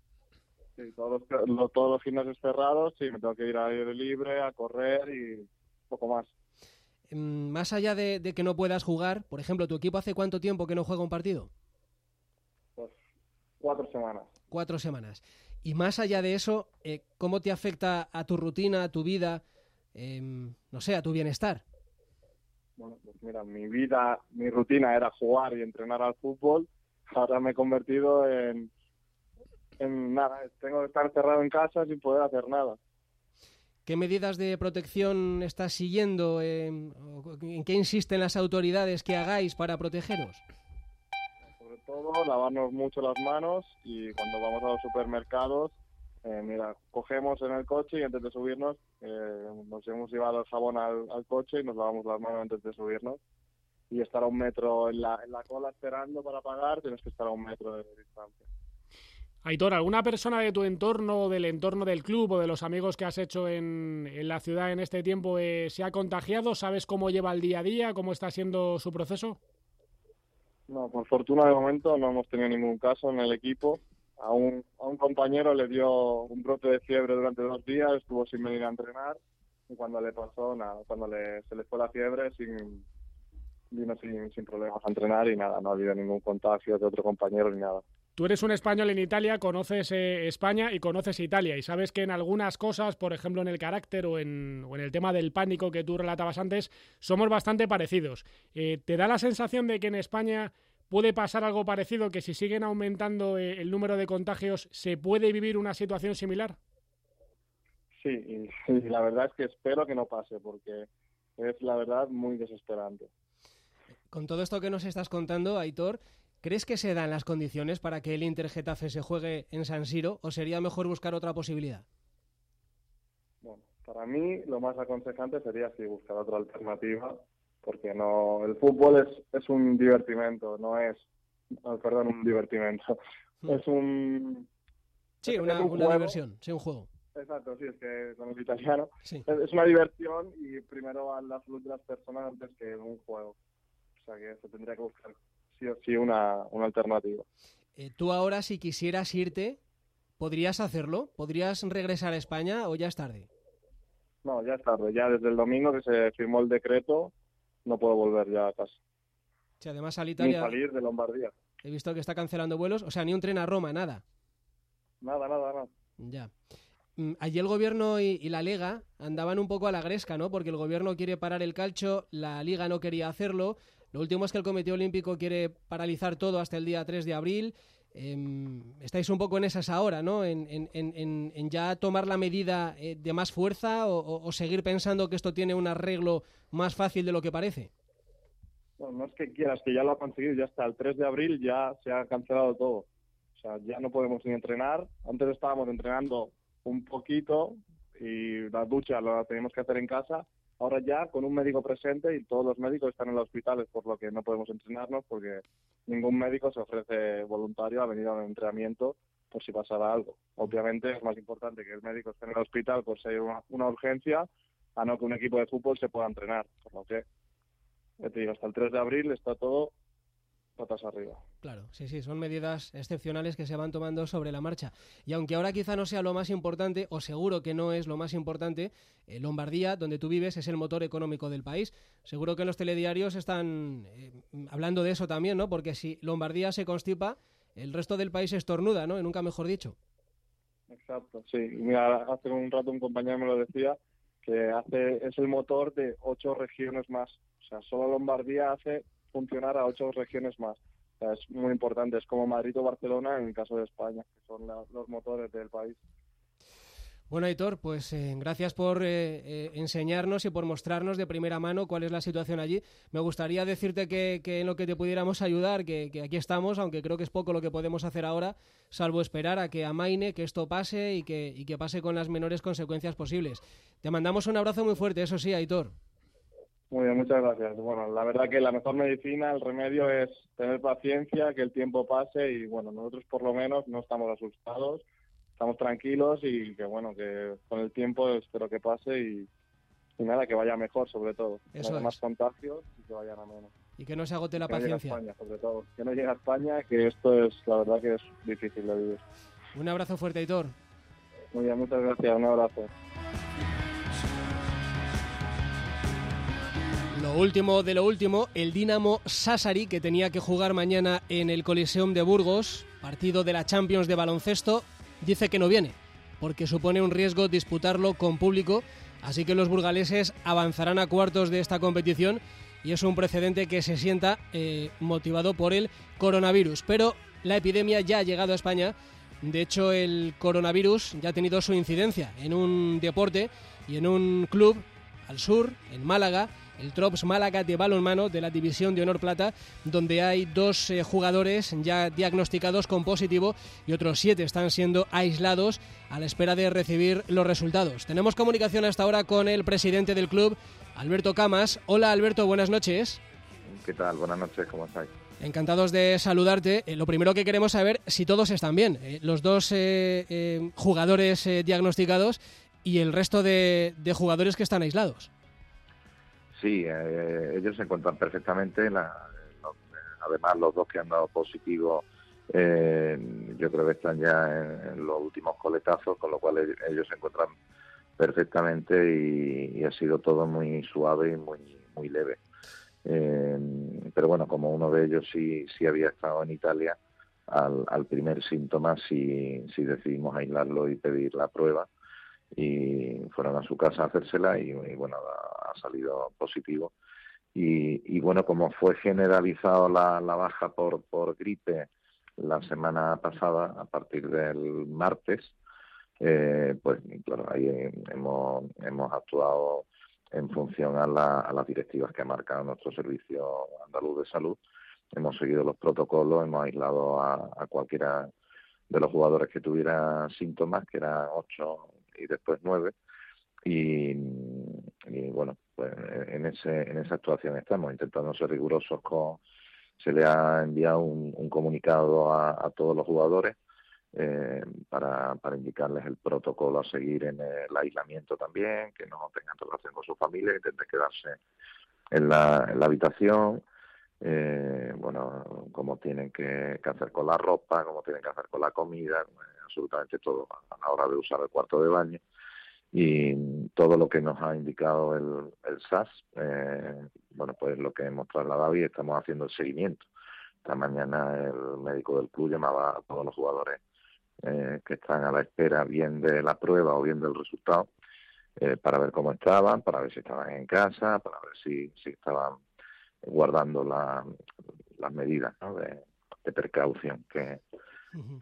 Sí, todos los, todos los gimnasios cerrados, sí, me tengo que ir a aire libre, a correr y poco más. Mm, más allá de, de, que no puedas jugar, por ejemplo, ¿tu equipo hace cuánto tiempo que no juega un partido? Pues cuatro semanas. Cuatro semanas. Y más allá de eso, eh, ¿cómo te afecta a tu rutina, a tu vida, em, no sé, a tu bienestar? Bueno, pues mira, mi vida, mi rutina era jugar y entrenar al fútbol. Ahora me he convertido en, en nada, tengo que estar cerrado en casa sin poder hacer nada. ¿Qué medidas de protección estás siguiendo? Em, ¿En qué insisten las autoridades que hagáis para protegeros? Todo, lavarnos mucho las manos y cuando vamos a los supermercados, eh, mira, cogemos en el coche y antes de subirnos eh, nos hemos llevado el jabón al, coche y nos lavamos las manos antes de subirnos. Y estar a un metro en la, en la cola esperando para pagar, tienes que estar a un metro de distancia. Aitor, ¿alguna persona de tu entorno, del entorno del club o de los amigos que has hecho en, en la ciudad en este tiempo eh, se ha contagiado? ¿Sabes cómo lleva el día a día? ¿Cómo está siendo su proceso? No, por fortuna de momento no hemos tenido ningún caso en el equipo. A un, a un compañero le dio un brote de fiebre durante dos días, estuvo sin venir a entrenar y cuando le pasó, nada, cuando le, se le fue la fiebre, sin, vino sin, sin problemas a entrenar y nada, no ha habido ningún contagio de otro compañero ni nada. Tú eres un español en Italia, conoces eh, España y conoces Italia y sabes que en algunas cosas, por ejemplo en el carácter o en, o en el tema del pánico que tú relatabas antes, somos bastante parecidos. Eh, ¿Te da la sensación de que en España puede pasar algo parecido, que si siguen aumentando eh, el número de contagios, se puede vivir una situación similar? Sí, y [laughs] la verdad es que espero que no pase porque es la verdad muy desesperante. Con todo esto que nos estás contando, Aitor, ¿Crees que se dan las condiciones para que el Inter Getafe se juegue en San Siro o sería mejor buscar otra posibilidad? Bueno, para mí lo más aconsejante sería sí buscar otra alternativa, porque no el fútbol es, es un divertimento, no es, perdón, un divertimento, hmm. es un sí una, diversión, sí un juego. Exacto, sí, es que con el italiano es, una diversión y primero van la salud de las personas antes que un juego. O sea que se tendría que buscar sí o sí una, una alternativa. Eh, tú ahora, si quisieras irte, ¿podrías hacerlo? ¿Podrías regresar a España o ya es tarde? No, ya es tarde. Ya desde el domingo que se firmó el decreto, no puedo volver ya a casa. Sí, además al Italia... Ni salir de Lombardía. He visto que está cancelando vuelos, o sea, ni un tren a Roma, nada. Nada, nada, nada. Ya. Mm, allí el gobierno y, y, la Liga andaban un poco a la gresca, ¿no? Porque el gobierno quiere parar el calcho, la Liga no quería hacerlo, lo último es que el Comité Olímpico quiere paralizar todo hasta el día 3 de abril. Em, estáis un poco en esas ahora, ¿no? En, ya tomar la medida eh, de más fuerza o, seguir pensando que esto tiene un arreglo más fácil de lo que parece. Bueno, no es que quieras, que ya lo ha conseguido, ya hasta el 3 de abril ya se ha cancelado todo. O sea, ya no podemos ni entrenar. Antes estábamos entrenando un poquito y la ducha la teníamos que hacer en casa ahora ya con un médico presente y todos los médicos están en los hospitales, por lo que no podemos entrenarnos porque ningún médico se ofrece voluntario a venir a un entrenamiento por si pasara algo. Obviamente es más importante que el médico esté en el hospital por si hay una, una urgencia a no que un equipo de fútbol se pueda entrenar. Por lo que, te digo, hasta el 3 de abril está todo patas arriba. Claro, sí, sí, son medidas excepcionales que se van tomando sobre la marcha. Y aunque ahora quizá no sea lo más importante, o seguro que no es lo más importante, eh, Lombardía, donde tú vives, es el motor económico del país. Seguro que en los telediarios están eh, hablando de eso también, ¿no? Porque si Lombardía se constipa, el resto del país estornuda, ¿no? Y nunca mejor dicho. Exacto, sí. Mira, hace un rato un compañero me lo decía, que hace es el motor de ocho regiones más. O sea, solo Lombardía hace funcionar a ocho regiones más. O sea, es muy importante, es como Madrid o Barcelona en el caso de España, que son la, los motores del país. Bueno, Aitor, pues eh, gracias por eh, eh, enseñarnos y por mostrarnos de primera mano cuál es la situación allí. Me gustaría decirte que, que en lo que te pudiéramos ayudar, que, que, aquí estamos, aunque creo que es poco lo que podemos hacer ahora, salvo esperar a que amaine, que esto pase y que, y que pase con las menores consecuencias posibles. Te mandamos un abrazo muy fuerte, eso sí, Aitor. Muy bien, muchas gracias. Bueno, la verdad que la mejor medicina, el remedio es tener paciencia, que el tiempo pase y bueno, nosotros por lo menos no estamos asustados, estamos tranquilos y que bueno, que con el tiempo espero que pase y, y nada, que vaya mejor sobre todo. Eso que haya es. más contagios y que vayan a menos. Y que no se agote la que no llegue a paciencia. España, sobre todo. Que no llegue a España, que esto es, la verdad que es difícil de vivir. Un abrazo fuerte, Aitor. Muy bien, muchas gracias, un abrazo. Lo último de lo último, el Dinamo Sassari, que tenía que jugar mañana en el Coliseum de Burgos, partido de la Champions de baloncesto, dice que no viene, porque supone un riesgo disputarlo con público, así que los burgaleses avanzarán a cuartos de esta competición y es un precedente que se sienta eh, motivado por el coronavirus. Pero la epidemia ya ha llegado a España, de hecho el coronavirus ya ha tenido su incidencia en un deporte y en un club al sur, en Málaga, el Trops Málaga de balonmano de la División de Honor Plata, donde hay dos eh, jugadores ya diagnosticados con positivo y otros siete están siendo aislados a la espera de recibir los resultados. Tenemos comunicación hasta ahora con el presidente del club, Alberto Camas. Hola Alberto, buenas noches. ¿Qué tal? Buenas noches, ¿cómo estáis? Encantados de saludarte. Eh, lo primero que queremos saber si todos están bien. Eh, los dos jugadores diagnosticados y el resto de, de jugadores que están aislados. Sí, eh, ellos se encuentran perfectamente. La- además, los dos que han dado positivo, eh, yo creo que están ya en, los últimos coletazos, con lo cual ellos, ellos se encuentran perfectamente y, y ha sido todo muy suave y muy, muy leve. Eh, pero bueno, como uno de ellos sí, sí había estado en Italia, al, al primer síntoma sí, sí decidimos aislarlo y pedir la prueba y fueron a su casa a hacérsela y, bueno, ha, salido positivo. Y, y bueno, como fue generalizado la, baja por, por gripe la semana pasada, a partir del martes, eh, pues claro, ahí hemos, hemos actuado en función a, la- a las directivas que ha marcado nuestro servicio andaluz de salud. Hemos seguido los protocolos, hemos aislado a cualquiera de los jugadores que tuviera síntomas, que eran ocho y después nueve. Y, bueno, pues en, ese, en esa actuación estamos, intentando ser rigurosos con... Se le ha enviado un, un comunicado a, a todos los jugadores eh, para, para indicarles el protocolo a seguir en el aislamiento también, que no tengan relación con su familia, intenten quedarse en la, en la habitación, eh, bueno, cómo tienen que, que hacer con la ropa, cómo tienen que hacer con la comida, absolutamente todo a la hora de usar el cuarto de baño y todo lo que nos ha indicado el, el SAS, eh, bueno, pues lo que hemos trasladado y estamos haciendo el seguimiento. Esta mañana el médico del club llamaba a todos los jugadores eh, que están a la espera bien de la prueba o bien del resultado eh, para ver cómo estaban, para ver si estaban en casa, para ver si, si estaban guardando la- las medidas ¿no? de, de precaución que,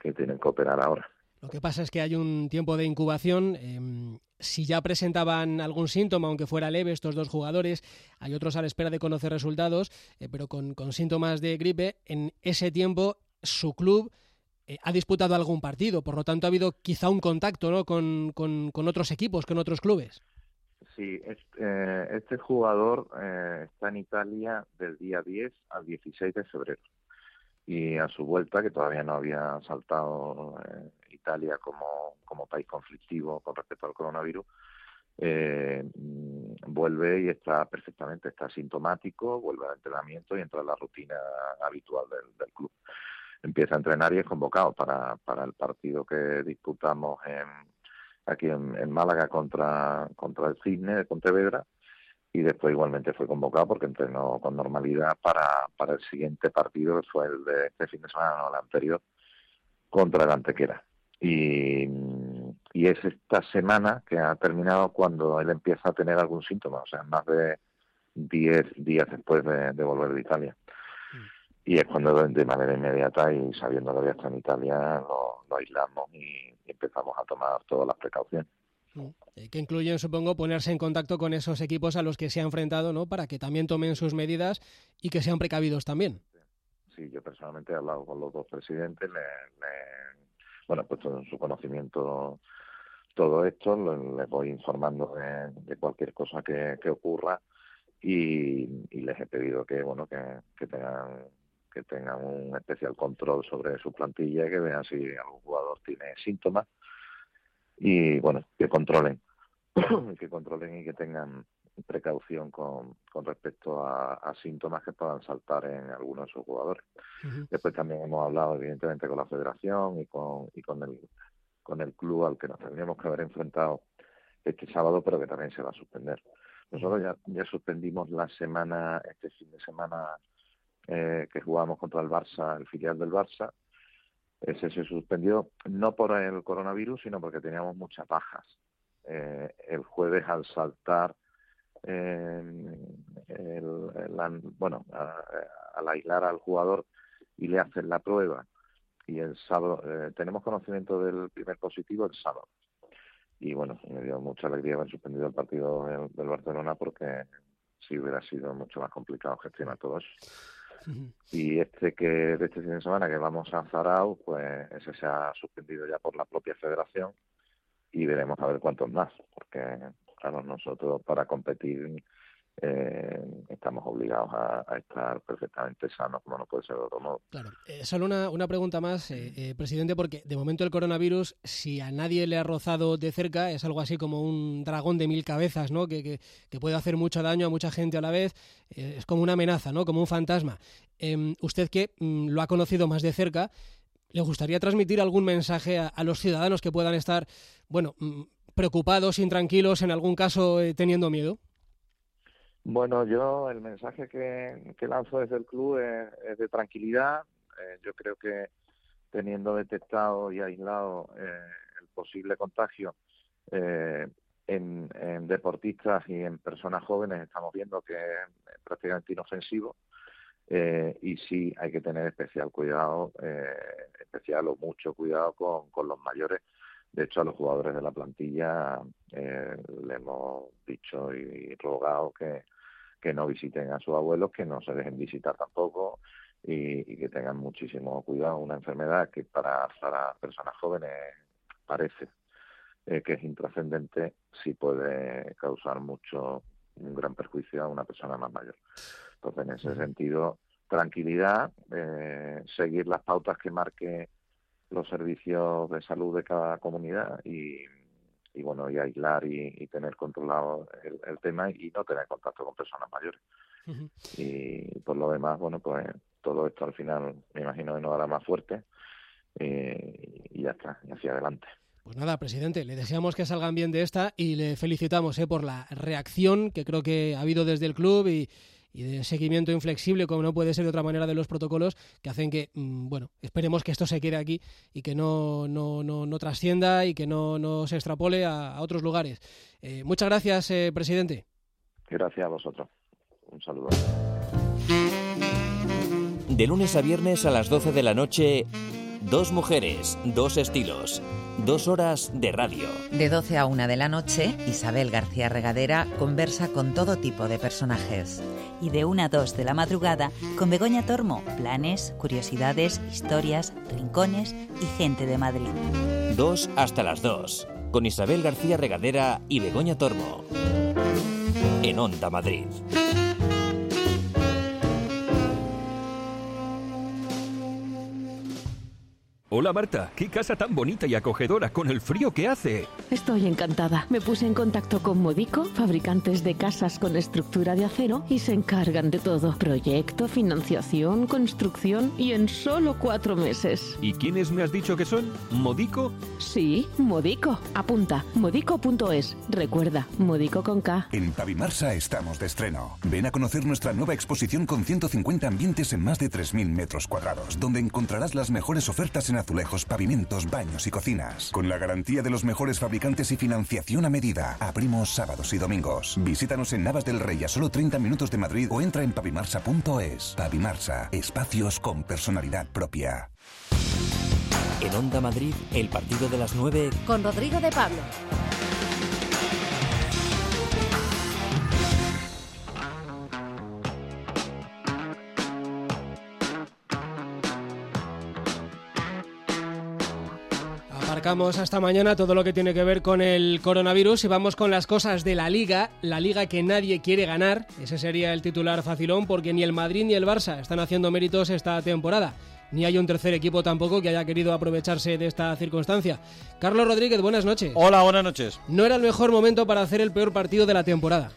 que tienen que operar ahora. Lo que pasa es que hay un tiempo de incubación. em, si ya presentaban algún síntoma, aunque fuera leve, estos dos jugadores, hay otros a la espera de conocer resultados, eh, pero con, síntomas de gripe, en ese tiempo su club eh, ha disputado algún partido. Por lo tanto, ha habido quizá un contacto ¿no? con, otros equipos, con otros clubes. Sí, este, este jugador eh, está en Italia del día 10 al 16 de febrero. Y a su vuelta, que todavía no había saltado eh, Italia como, como país conflictivo con respecto al coronavirus, eh, mm, vuelve y está perfectamente, está sintomático, vuelve al entrenamiento y entra en la rutina habitual del, del club. Empieza a entrenar y es convocado para, para el partido que disputamos en, aquí en, Málaga contra, contra el Cisne de Pontevedra y después igualmente fue convocado porque entrenó con normalidad para, para el siguiente partido que fue el de este fin de semana, no el anterior, contra el Antequera. Y, y es esta semana que ha terminado cuando él empieza a tener algún síntoma, o sea, más de 10 días después de, de volver de Italia. Y es cuando de manera inmediata y sabiendo que había estado en Italia lo, lo aislamos y empezamos a tomar todas las precauciones. Eh, que incluyen, supongo, ponerse en contacto con esos equipos a los que se ha enfrentado, ¿no? Para que también tomen sus medidas y que sean precavidos también. Sí, yo personalmente he hablado con los dos presidentes, le, bueno, he puesto en su conocimiento todo esto, les voy informando de, cualquier cosa que, ocurra y, les he pedido que, bueno, que, que tengan que tengan un especial control sobre su plantilla, que vean si algún jugador tiene síntomas y bueno, que controlen, [clears throat] que controlen y que tengan precaución con, con respecto a, síntomas que puedan saltar en algunos de sus jugadores. Después también hemos hablado evidentemente con la federación y con, y con el con el club al que nos tendríamos que haber enfrentado este sábado, pero que también se va a suspender. Nosotros ya, ya suspendimos la semana, este fin de semana eh, que jugábamos contra el Barça, el filial del Barça. Ese se suspendió no por el coronavirus, sino porque teníamos muchas bajas. Eh, el jueves al saltar, el, bueno, al aislar al jugador y le hacen la prueba y el sábado eh, tenemos conocimiento del primer positivo el sábado y bueno me dio mucha alegría haber suspendido el partido del, del Barcelona porque sí hubiera sido mucho más complicado gestionar todo eso y este que de este fin de semana que vamos a Zarao, pues ese se ha suspendido ya por la propia federación y veremos a ver cuántos más, porque claro, nosotros para competir eh, estamos obligados a, estar perfectamente sanos, como no puede ser de otro modo. Claro. Eh, solo una, una, pregunta más, eh, eh, presidente, porque de momento el coronavirus, si a nadie le ha rozado de cerca, es algo así como un dragón de mil cabezas, ¿no? Que, que, puede hacer mucho daño a mucha gente a la vez. es como una amenaza, ¿no? Como un fantasma. Em, usted que mm, lo ha conocido más de cerca, ¿le gustaría transmitir algún mensaje a, a los ciudadanos que puedan estar, bueno, mm, preocupados, intranquilos, en algún caso teniendo miedo? Bueno, yo el mensaje que, lanzo desde el club es, de tranquilidad. Eh, yo creo que teniendo detectado y aislado eh, el posible contagio eh, en, deportistas y en personas jóvenes, estamos viendo que es prácticamente inofensivo. y sí hay que tener especial cuidado, especial o mucho cuidado con, con los mayores. De hecho, a los jugadores de la plantilla le hemos dicho y rogado que, que no visiten a sus abuelos, que no se dejen visitar tampoco y, que tengan muchísimo cuidado. Una enfermedad que para, para personas jóvenes parece eh, que es intrascendente, sí puede causar mucho, un gran perjuicio a una persona más mayor. Entonces, en ese sentido, tranquilidad, eh, seguir las pautas que marque los servicios de salud de cada comunidad y, y bueno, y aislar y, tener controlado el, tema y no tener contacto con personas mayores. Y por lo demás, bueno, pues todo esto al final me imagino que nos hará más fuerte eh, y ya está, y hacia adelante. Pues nada, presidente, le deseamos que salgan bien de esta y le felicitamos eh, por la reacción que creo que ha habido desde el club y, y de seguimiento inflexible, como no puede ser de otra manera, de los protocolos que hacen que, mm, bueno, esperemos que esto se quede aquí y que no, no, no, trascienda y que no, no se extrapole a, otros lugares. Eh, muchas gracias, eh, presidente. Gracias a vosotros. Un saludo. De lunes a viernes a las 12 de la noche, dos mujeres, dos estilos. Dos horas de radio. De 12 a 1 de la noche, Isabel García Regadera conversa con todo tipo de personajes. Y de 1 a 2 de la madrugada, con Begoña Tormo, planes, curiosidades, historias, rincones y gente de Madrid. Dos hasta las dos, con Isabel García Regadera y Begoña Tormo. en Onda Madrid. Hola Marta, qué casa tan bonita y acogedora con el frío que hace. Estoy encantada. Me puse en contacto con Modico, fabricantes de casas con estructura de acero, y se encargan de todo. Proyecto, financiación, construcción y en solo cuatro meses. ¿Y quiénes me has dicho que son? ¿Modico? Sí, Modico. Apunta, modico.es. Recuerda, Modico con K. En Pavimarsa estamos de estreno. Ven a conocer nuestra nueva exposición con 150 ambientes en más de 3.000 metros cuadrados, donde encontrarás las mejores ofertas en azulejos, pavimentos, baños y cocinas. Con la garantía de los mejores fabricantes y financiación a medida. Abrimos sábados y domingos. Visítanos en Navas del Rey a solo 30 minutos de Madrid o entra en pavimarsa.es. Pavimarsa, espacios con personalidad propia. En Onda Madrid, el partido de las 9 Con Rodrigo de Pablo. Aparcamos hasta mañana todo lo que tiene que ver con el coronavirus y vamos con las cosas de la liga, la liga que nadie quiere ganar. Ese sería el titular facilón porque ni el Madrid ni el Barça están haciendo méritos esta temporada. Ni hay un tercer equipo tampoco que haya querido aprovecharse de esta circunstancia. Carlos Rodríguez, buenas noches. Hola, buenas noches. No era el mejor momento para hacer el peor partido de la temporada.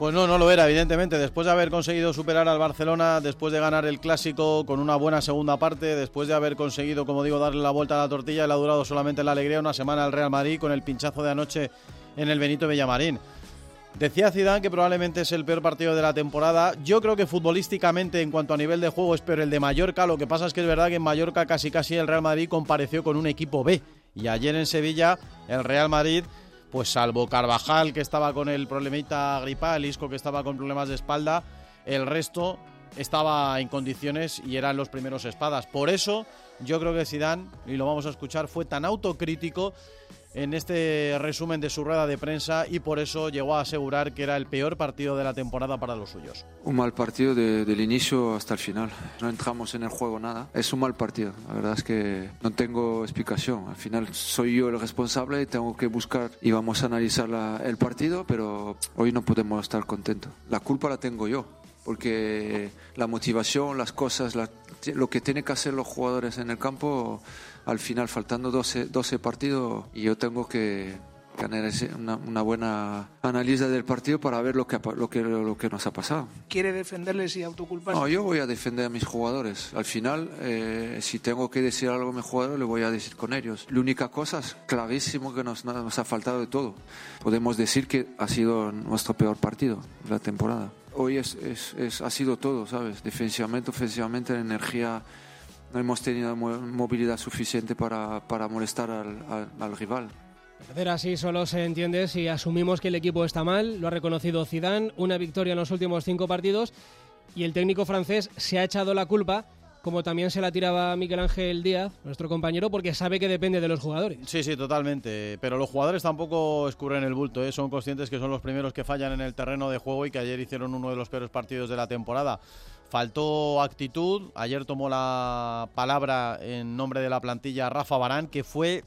Pues no, no lo era, evidentemente. Después de haber conseguido superar al Barcelona, después de ganar el clásico con una buena segunda parte, después de haber conseguido, como digo, darle la vuelta a la tortilla, le ha durado solamente la alegría una semana al Real Madrid con el pinchazo de anoche en el Benito Villamarín. Decía Zidane que probablemente es el peor partido de la temporada. Yo creo que futbolísticamente, en cuanto a nivel de juego, es peor el de Mallorca. Lo que pasa es que es verdad que en Mallorca casi casi el Real Madrid compareció con un equipo B. Y ayer en Sevilla, el Real Madrid pues salvo Carvajal que estaba con el problemita gripal, Isco que estaba con problemas de espalda, el resto estaba en condiciones y eran los primeros espadas. Por eso yo creo que Zidane, y lo vamos a escuchar, fue tan autocrítico en este resumen de su rueda de prensa y por eso llegó a asegurar que era el peor partido de la temporada para los suyos. Un mal partido de- del inicio hasta el final. No entramos en el juego nada. Es un mal partido. La verdad es que no tengo explicación. Al final soy yo el responsable y tengo que buscar y vamos a analizar la- el partido, pero hoy no podemos estar contentos. La culpa la tengo yo. Porque la motivación, las cosas, la- lo que tienen que hacer los jugadores en el campo, al final faltando 12, 12 partidos, y yo tengo que, analizar una, una buena análisis del partido para ver lo que, lo que, lo que nos ha pasado. quiere defenderles y autoculparse. No, yo voy a defender a mis jugadores. Al final, eh, si tengo que decir algo a mis jugadores, lo voy a decir con ellos. La única cosa es clarísimo que nos, nos ha faltado de todo. Podemos decir que ha sido nuestro peor partido de la temporada. Hoy es, es- es- ha sido todo, ¿sabes? Defensivamente, ofensivamente, la energía. No hemos tenido mo- movilidad suficiente para, para molestar al, al- al rival. Perder así solo se entiende si asumimos que el equipo está mal, lo ha reconocido Zidane, una victoria en los últimos cinco partidos y el técnico francés se ha echado la culpa, como también se la tiraba Miguel Ángel Díaz, nuestro compañero, porque sabe que depende de los jugadores. Sí, sí, totalmente. Pero los jugadores tampoco escurren el bulto, ¿eh? son conscientes que son los primeros que fallan en el terreno de juego y que ayer hicieron uno de los peores partidos de la temporada. Faltó actitud. Ayer tomó la palabra en nombre de la plantilla Rafa Barán, que fue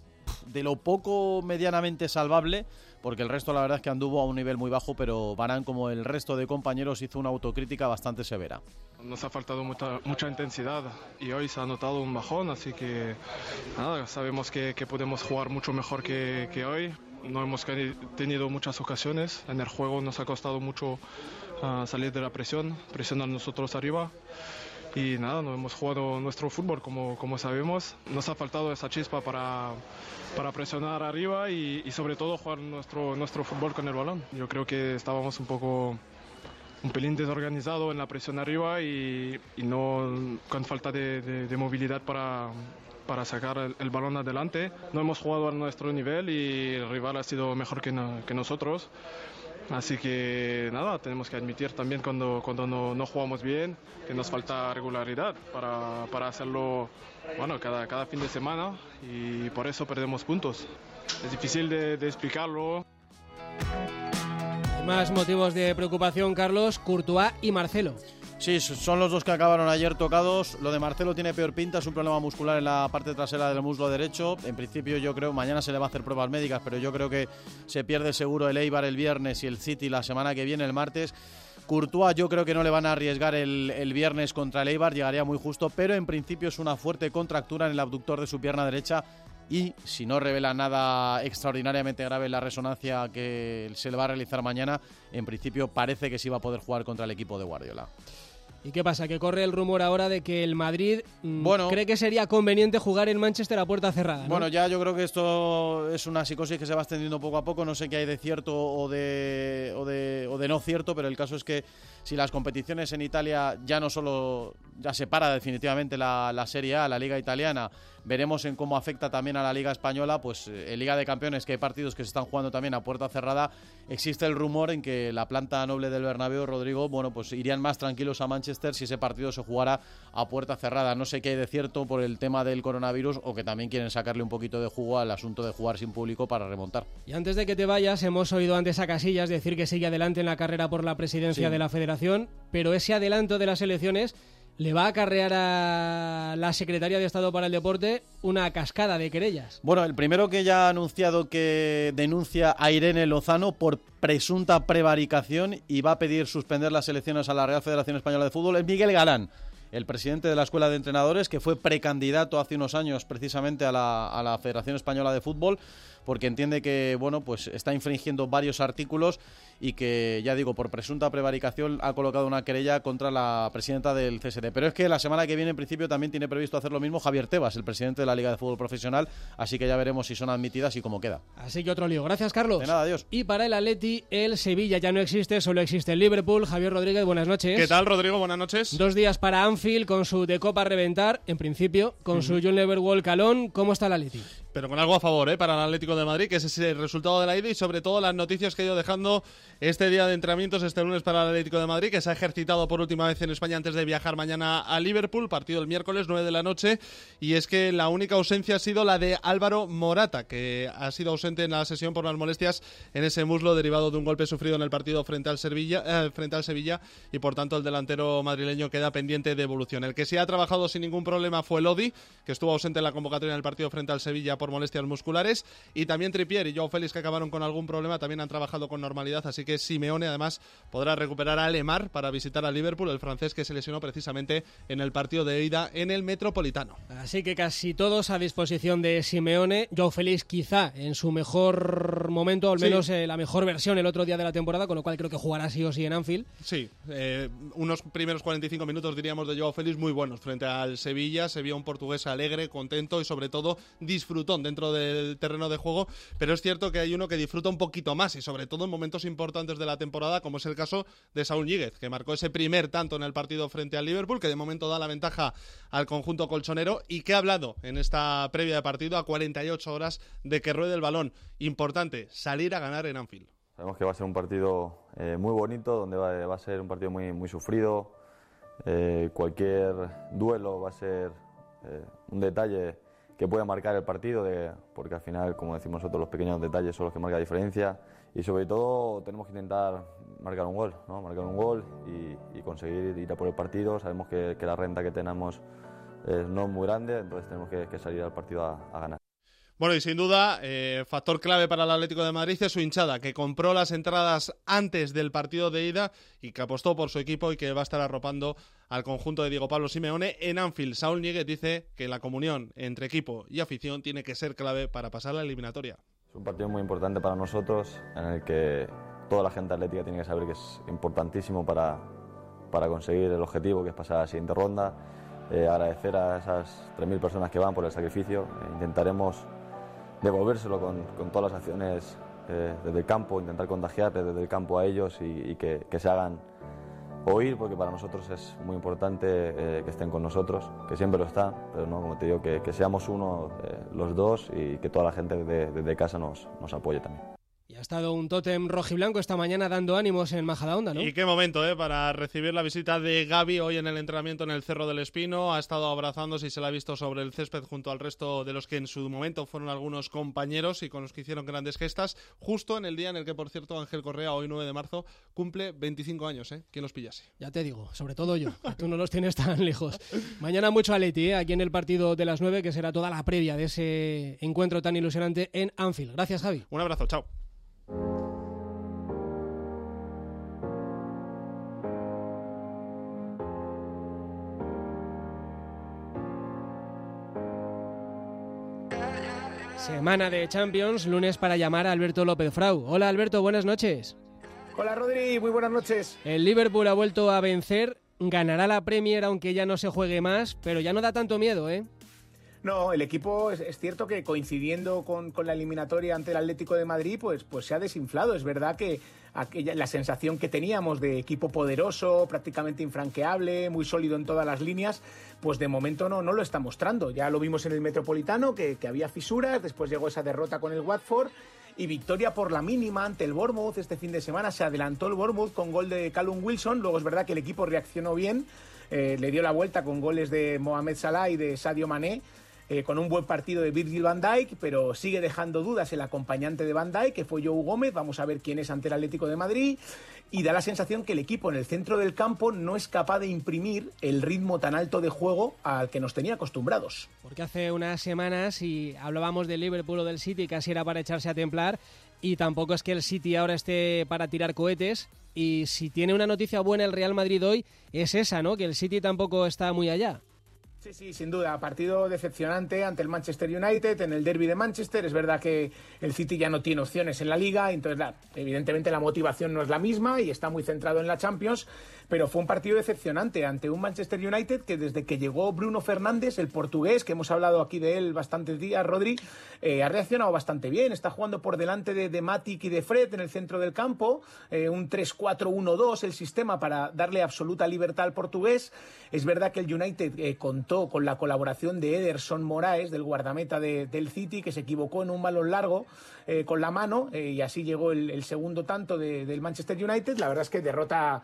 de lo poco medianamente salvable, porque el resto la verdad es que anduvo a un nivel muy bajo, pero Barán, como el resto de compañeros, hizo una autocrítica bastante severa. Nos ha faltado mucha, intensidad y hoy se ha notado un bajón, así que sabemos que, podemos jugar mucho mejor que, hoy. No hemos tenido muchas ocasiones. En el juego nos ha costado mucho ah, salir de la presión, presionar nosotros arriba. Y nada, no hemos jugado nuestro fútbol como, como sabemos. Nos ha faltado esa chispa para, para presionar arriba y, y sobre todo jugar nuestro, nuestro fútbol con el balón. Yo creo que estábamos un poco un pelín desorganizado en la presión arriba y, y no con falta de, de- de movilidad para, para sacar el, el balón adelante. No hemos jugado a nuestro nivel y el rival ha sido mejor que, que nosotros. Así que nada, tenemos que admitir también cuando, cuando no, no jugamos bien que nos falta regularidad para, para hacerlo bueno, cada, cada fin de semana y por eso perdemos puntos. Es difícil de, de explicarlo, Más motivos de preocupación, Carlos, Courtois y Marcelo. Sí, son los dos que acabaron ayer tocados. Lo de Marcelo tiene peor pinta, es un problema muscular en la parte trasera del muslo derecho. En principio yo creo, mañana se le va a hacer pruebas médicas, pero yo creo que se pierde seguro el Eibar el viernes y el City la semana que viene, el martes. Courtois yo creo que no le van a arriesgar el, el, viernes contra el Eibar, llegaría muy justo, pero en principio es una fuerte contractura en el abductor de su pierna derecha y si no revela nada extraordinariamente grave la resonancia que se le va a realizar mañana, en principio parece que sí va a poder jugar contra el equipo de Guardiola. ¿Y qué pasa? Que corre el rumor ahora de que el Madrid mm, cree que sería conveniente jugar en Manchester a puerta cerrada. Bueno, ya yo creo que esto es una psicosis que se va extendiendo poco a poco. No sé qué hay de cierto o de, o de, o de no cierto, pero el caso es que si las competiciones en Italia ya no solo ya se para definitivamente la, la Serie A, la Liga Italiana, veremos en cómo afecta también a la Liga Española, pues eh, en Liga de Campeones, que hay partidos que se están jugando también a puerta cerrada, existe el rumor en que la planta noble del Bernabéu, Rodrigo, bueno, pues irían más tranquilos a Manchester si ese partido se jugara a puerta cerrada. No sé qué hay de cierto por el tema del coronavirus o que también quieren sacarle un poquito de jugo al asunto de jugar sin público para remontar. Y antes de que te vayas, hemos oído antes a Casillas decir que sigue adelante en la carrera por la presidencia de la Federación, pero ese adelanto de las elecciones le va a acarrear a la secretaria de Estado para el Deporte una cascada de querellas. Bueno, el primero que ya ha anunciado que denuncia a Irene Lozano por presunta prevaricación y va a pedir suspender las elecciones a la Real Federación Española de Fútbol es Miguel Galán el presidente de la Escuela de Entrenadores, que fue precandidato hace unos años precisamente a la, a la Federación Española de Fútbol porque entiende que bueno pues está infringiendo varios artículos y que ya digo por presunta prevaricación ha colocado una querella contra la presidenta del CSD. Pero es que la semana que viene en principio también tiene previsto hacer lo mismo Javier Tebas, el presidente de la Liga de Fútbol Profesional, así que ya veremos si son admitidas y cómo queda. Así que otro lío. Gracias Carlos. De nada, adiós. Y para el Atleti, el Sevilla ya no existe, solo existe el Liverpool. Javier Rodríguez, buenas noches. ¿Qué tal Rodrigo? Buenas noches. Dos días para Anfield con su de Copa a reventar, en principio, con su John Leverwall Calón. ¿Cómo está el Atleti? Pero con algo a favor ¿eh? para el Atlético de Madrid, que es ese resultado de la ida y sobre todo las noticias que ha ido dejando este día de entrenamientos este lunes para el Atlético de Madrid, que se ha ejercitado por última vez en España antes de viajar mañana a Liverpool, partido el miércoles 9 de la noche. Y es que la única ausencia ha sido la de Álvaro Morata, que ha sido ausente en la sesión por las molestias en ese muslo derivado de un golpe sufrido en el partido frente al, Sevilla, eh, frente al Sevilla y por tanto el delantero madrileño queda pendiente de evolución. El que sí ha trabajado sin ningún problema fue Lodi, que estuvo ausente en la convocatoria en el partido frente al Sevilla por molestias musculares, y también Tripier y Joao Félix, que acabaron con algún problema, también han trabajado con normalidad, así que Simeone además podrá recuperar a Lemar para visitar a Liverpool, el francés que se lesionó precisamente en el partido de ida en el Metropolitano. Así que casi todos a disposición de Simeone, Joao Félix quizá en su mejor momento, al menos eh, la mejor versión el otro día de la temporada, con lo cual creo que jugará sí o sí en Anfield. Sí, eh, unos primeros 45 minutos diríamos de Joao Félix muy buenos frente al Sevilla, se vio un portugués alegre, contento y sobre todo dentro del terreno de juego, pero es cierto que hay uno que disfruta un poquito más y sobre todo en momentos importantes de la temporada, como es el caso de Saúl Ñíguez, que marcó ese primer tanto en el partido frente al Liverpool, que de momento da la ventaja al conjunto colchonero y que ha hablado en esta previa de partido a 48 horas de que ruede el balón. Importante, salir a ganar en Anfield. Sabemos que va a ser un partido eh, muy bonito, donde va, a ser un partido muy, muy sufrido. Eh, cualquier duelo va a ser eh, un detalle que puede marcar el partido, de, porque al final, como decimos nosotros, los pequeños detalles son los que marcan la diferencia. Y sobre todo tenemos que intentar marcar un gol, ¿no? marcar un gol y, conseguir ir a por el partido. Sabemos que, la renta que tenemos es no muy grande, entonces tenemos que, salir al partido a ganar. Bueno, y sin duda, eh, factor clave para el Atlético de Madrid es su hinchada, que compró las entradas antes del partido de ida y que apostó por su equipo y que va a estar arropando al conjunto de Diego Pablo Simeone en Anfield. Saúl Ñíguez dice que la comunión entre equipo y afición tiene que ser clave para pasar la eliminatoria. Es un partido muy importante para nosotros, en el que toda la gente atlética tiene que saber que es importantísimo para, para conseguir el objetivo, que es pasar a la siguiente ronda. Eh, agradecer a esas 3.000 personas que van por el sacrificio. Eh, intentaremos devolvérselo con, con, todas las acciones eh, desde el campo, intentar contagiar desde el campo a ellos y, que, que, se hagan oír, porque para nosotros es muy importante eh, que estén con nosotros, que siempre lo están, pero no, como te digo, que, que seamos uno eh, los dos y que toda la gente desde, desde casa nos, nos apoye también. Y ha estado un tótem rojiblanco esta mañana dando ánimos en Majadahonda, ¿no? Y qué momento, ¿eh? Para recibir la visita de Gaby hoy en el entrenamiento en el Cerro del Espino. Ha estado abrazándose y se la ha visto sobre el césped junto al resto de los que en su momento fueron algunos compañeros y con los que hicieron grandes gestas. Justo en el día en el que, por cierto, Ángel Correa, hoy 9 de marzo, cumple 25 años, ¿eh? ¿Quién los pillase? Ya te digo, sobre todo yo. Tú no los tienes tan lejos. Mañana mucho Aleti, ¿eh? Aquí en el partido de las 9, que será toda la previa de ese encuentro tan ilusionante en Anfield. Gracias, Javi. Un abrazo, chao. Semana de Champions, lunes para llamar a Alberto López Frau. Hola Alberto, buenas noches. Hola Rodri, muy buenas noches. El Liverpool ha vuelto a vencer, ganará la Premier aunque ya no se juegue más, pero ya no da tanto miedo, ¿eh? No, el equipo es, cierto que coincidiendo con, la eliminatoria ante el Atlético de Madrid, pues, pues se ha desinflado. Es verdad que la sensación que teníamos de equipo poderoso, prácticamente infranqueable, muy sólido en todas las líneas, pues de momento no, no lo está mostrando. Ya lo vimos en el Metropolitano, que, que había fisuras, después llegó esa derrota con el Watford y victoria por la mínima ante el Bournemouth este fin de semana. Se adelantó el Bournemouth con gol de Callum Wilson. Luego es verdad que el equipo reaccionó bien, eh, le dio la vuelta con goles de Mohamed Salah y de Sadio Mané. Eh, con un buen partido de Virgil van Dijk, pero sigue dejando dudas el acompañante de van Dijk, que fue Joe Gómez. Vamos a ver quién es ante el Atlético de Madrid. Y da la sensación que el equipo en el centro del campo no es capaz de imprimir el ritmo tan alto de juego al que nos tenía acostumbrados. Porque hace unas semanas, y hablábamos del Liverpool o del City, casi era para echarse a templar. Y tampoco es que el City ahora esté para tirar cohetes. Y si tiene una noticia buena el Real Madrid hoy, es esa, ¿no? Que el City tampoco está muy allá. Sí, sí, sin duda. Partido decepcionante ante el Manchester United en el derby de Manchester. Es verdad que el City ya no tiene opciones en la liga, entonces evidentemente la motivación no es la misma y está muy centrado en la Champions. Pero fue un partido decepcionante ante un Manchester United que desde que llegó Bruno Fernández, el portugués, que hemos hablado aquí de él bastantes días, Rodri, eh, ha reaccionado bastante bien. Está jugando por delante de, de Matic y de Fred en el centro del campo. Eh, un 3-4-1-2 el sistema para darle absoluta libertad al portugués. Es verdad que el United eh, contó con la colaboración de Ederson Moraes, del guardameta de, del City, que se equivocó en un balón largo con la mano y así llegó el, segundo tanto de, del Manchester United. La verdad es que derrota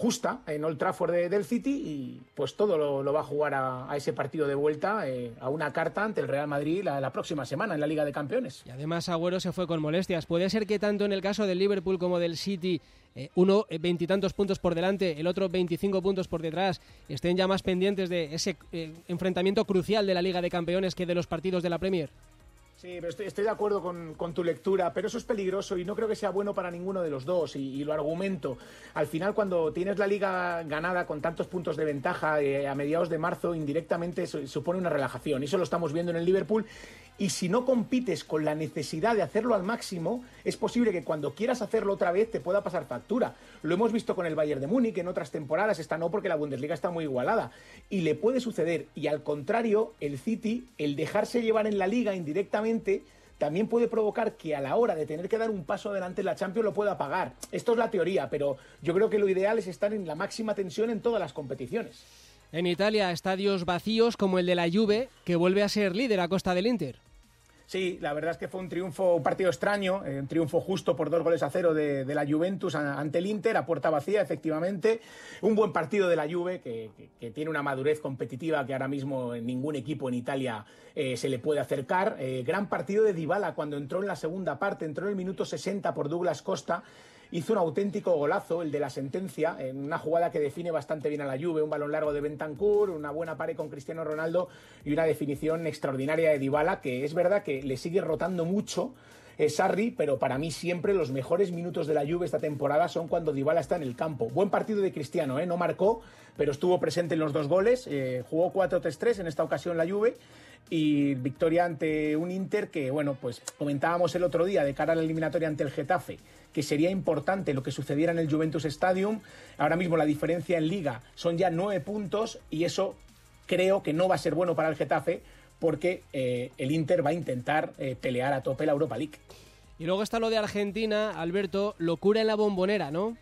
justa en Old Trafford de, del City y pues todo lo, va a jugar a, ese partido de vuelta, eh, a una carta ante el Real Madrid la, próxima semana en la Liga de Campeones. Y además Agüero se fue con molestias. ¿Puede ser que tanto en el caso del Liverpool como del City, eh, uno veintitantos puntos por delante, el otro 25 puntos por detrás, estén ya más pendientes de ese eh, enfrentamiento crucial de la Liga de Campeones que de los partidos de la Premier? Sí, pero estoy, de acuerdo con, tu lectura, pero eso es peligroso y no creo que sea bueno para ninguno de los dos y, lo argumento. Al final, cuando tienes la liga ganada con tantos puntos de ventaja eh, a mediados de marzo, indirectamente supone una relajación. Eso lo estamos viendo en el Liverpool y si no compites con la necesidad de hacerlo al máximo, es posible que cuando quieras hacerlo otra vez te pueda pasar factura. Lo hemos visto con el Bayern de Múnich en otras temporadas, esta no porque la Bundesliga está muy igualada. Y le puede suceder. Y al contrario, el City, el dejarse llevar en la liga indirectamente, también puede provocar que a la hora de tener que dar un paso adelante la Champions lo pueda pagar. Esto es la teoría, pero yo creo que lo ideal es estar en la máxima tensión en todas las competiciones. En Italia, estadios vacíos como el de la Juve, que vuelve a ser líder a costa del Inter. Sí, la verdad es que fue un triunfo, un partido extraño, eh, un triunfo justo por dos goles a cero de, la Juventus ante el Inter, a puerta vacía, efectivamente. Un buen partido de la Juve, que, tiene una madurez competitiva que ahora mismo ningún equipo en Italia eh, se le puede acercar. Eh, gran partido de Dybala cuando entró en la segunda parte, entró en el minuto 60 por Douglas Costa hizo un auténtico golazo, el de la sentencia, en una jugada que define bastante bien a la Juve, un balón largo de Bentancur, una buena pared con Cristiano Ronaldo y una definición extraordinaria de Dybala, que es verdad que le sigue rotando mucho eh, Sarri, pero para mí siempre los mejores minutos de la Juve esta temporada son cuando Dybala está en el campo. Buen partido de Cristiano, ¿eh? no marcó, pero estuvo presente en los dos goles, eh, jugó 4-3-3 en esta ocasión la Juve y victoria ante un Inter que, bueno, pues comentábamos el otro día de cara a la eliminatoria ante el Getafe, que sería importante lo que sucediera en el Juventus Stadium. Ahora mismo la diferencia en liga son ya nueve puntos y eso creo que no va a ser bueno para el Getafe porque eh, el Inter va a intentar eh, pelear a tope la Europa League. Y luego está lo de Argentina, Alberto, locura en la bombonera, ¿no?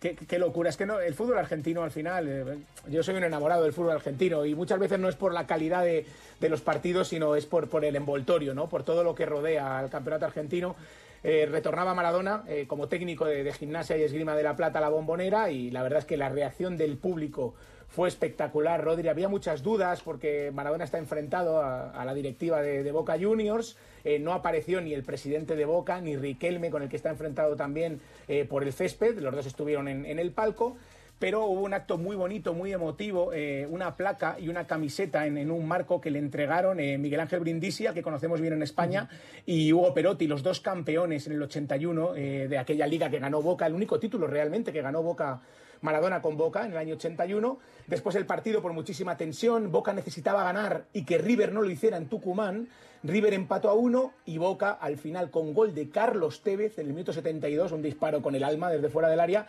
Qué, locura. Es que no, el fútbol argentino al final, eh, yo soy un enamorado del fútbol argentino y muchas veces no es por la calidad de, los partidos, sino es por, por el envoltorio, ¿no? por todo lo que rodea al campeonato argentino. Eh, retornaba Maradona eh, como técnico de, gimnasia y esgrima de la plata a la bombonera y la verdad es que la reacción del público fue espectacular, Rodri. Había muchas dudas porque Maradona está enfrentado a, la directiva de, Boca Juniors. Eh, no apareció ni el presidente de Boca ni Riquelme, con el que está enfrentado también por el césped. Los dos estuvieron en el palco pero hubo un acto muy bonito, muy emotivo, eh, una placa y una camiseta en, un marco que le entregaron eh, Miguel Ángel Brindisia, que conocemos bien en España, y Hugo Perotti, los dos campeones en el 81 eh, de aquella liga que ganó Boca, el único título realmente que ganó Boca. Maradona con Boca en el año 81. Después el partido por muchísima tensión. Boca necesitaba ganar y que River no lo hiciera en Tucumán. River empató a uno y Boca al final con gol de Carlos Tevez en el minuto 72, un disparo con el alma desde fuera del área,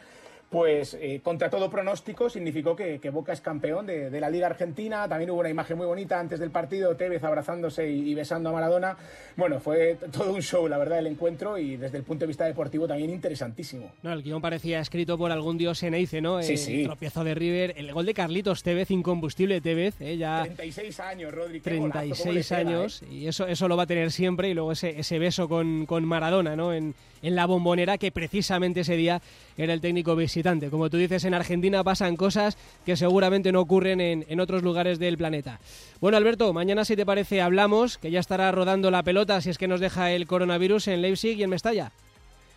pues eh, contra todo pronóstico significó que, Boca es campeón de, la Liga Argentina. También hubo una imagen muy bonita antes del partido, Tevez abrazándose y, besando a Maradona. Bueno, fue todo un show, la verdad, el encuentro y desde el punto de vista deportivo también interesantísimo. No, el guion parecía escrito por algún dios Eneice, ¿no? Sí, sí. El tropiezo de River, el gol de Carlitos Tevez, incombustible Tevez, ¿eh? ya... 36 años, Rodri. 36 años, eh? y eso, eso lo va a tener siempre. Y luego ese, ese beso con, con Maradona, ¿no? En, en la bombonera, que precisamente ese día era el técnico visitante. Como tú dices, en Argentina pasan cosas que seguramente no ocurren en, en otros lugares del planeta. Bueno, Alberto, mañana si te parece hablamos, que ya estará rodando la pelota si es que nos deja el coronavirus en Leipzig y en Mestalla.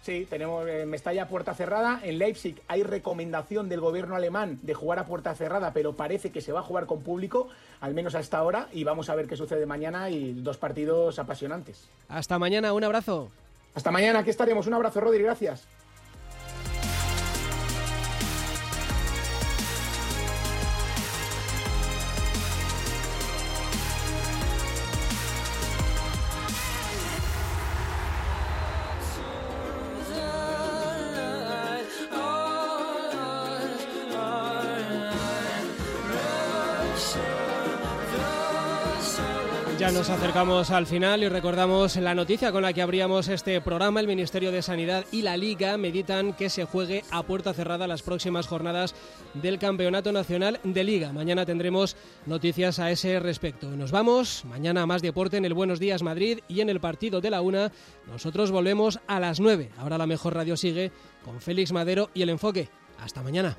Sí, tenemos en Mestalla puerta cerrada. En Leipzig hay recomendación del gobierno alemán de jugar a puerta cerrada, pero parece que se va a jugar con público, al menos hasta ahora, y vamos a ver qué sucede mañana y dos partidos apasionantes. Hasta mañana, un abrazo. Hasta mañana, aquí estaremos. Un abrazo, Rodri, gracias. Acercamos al final y recordamos la noticia con la que abríamos este programa. El Ministerio de Sanidad y la Liga meditan que se juegue a puerta cerrada las próximas jornadas del Campeonato Nacional de Liga. Mañana tendremos noticias a ese respecto. Nos vamos. Mañana más deporte en el Buenos Días Madrid y en el partido de la una. Nosotros volvemos a las nueve. Ahora la mejor radio sigue con Félix Madero y el enfoque. Hasta mañana.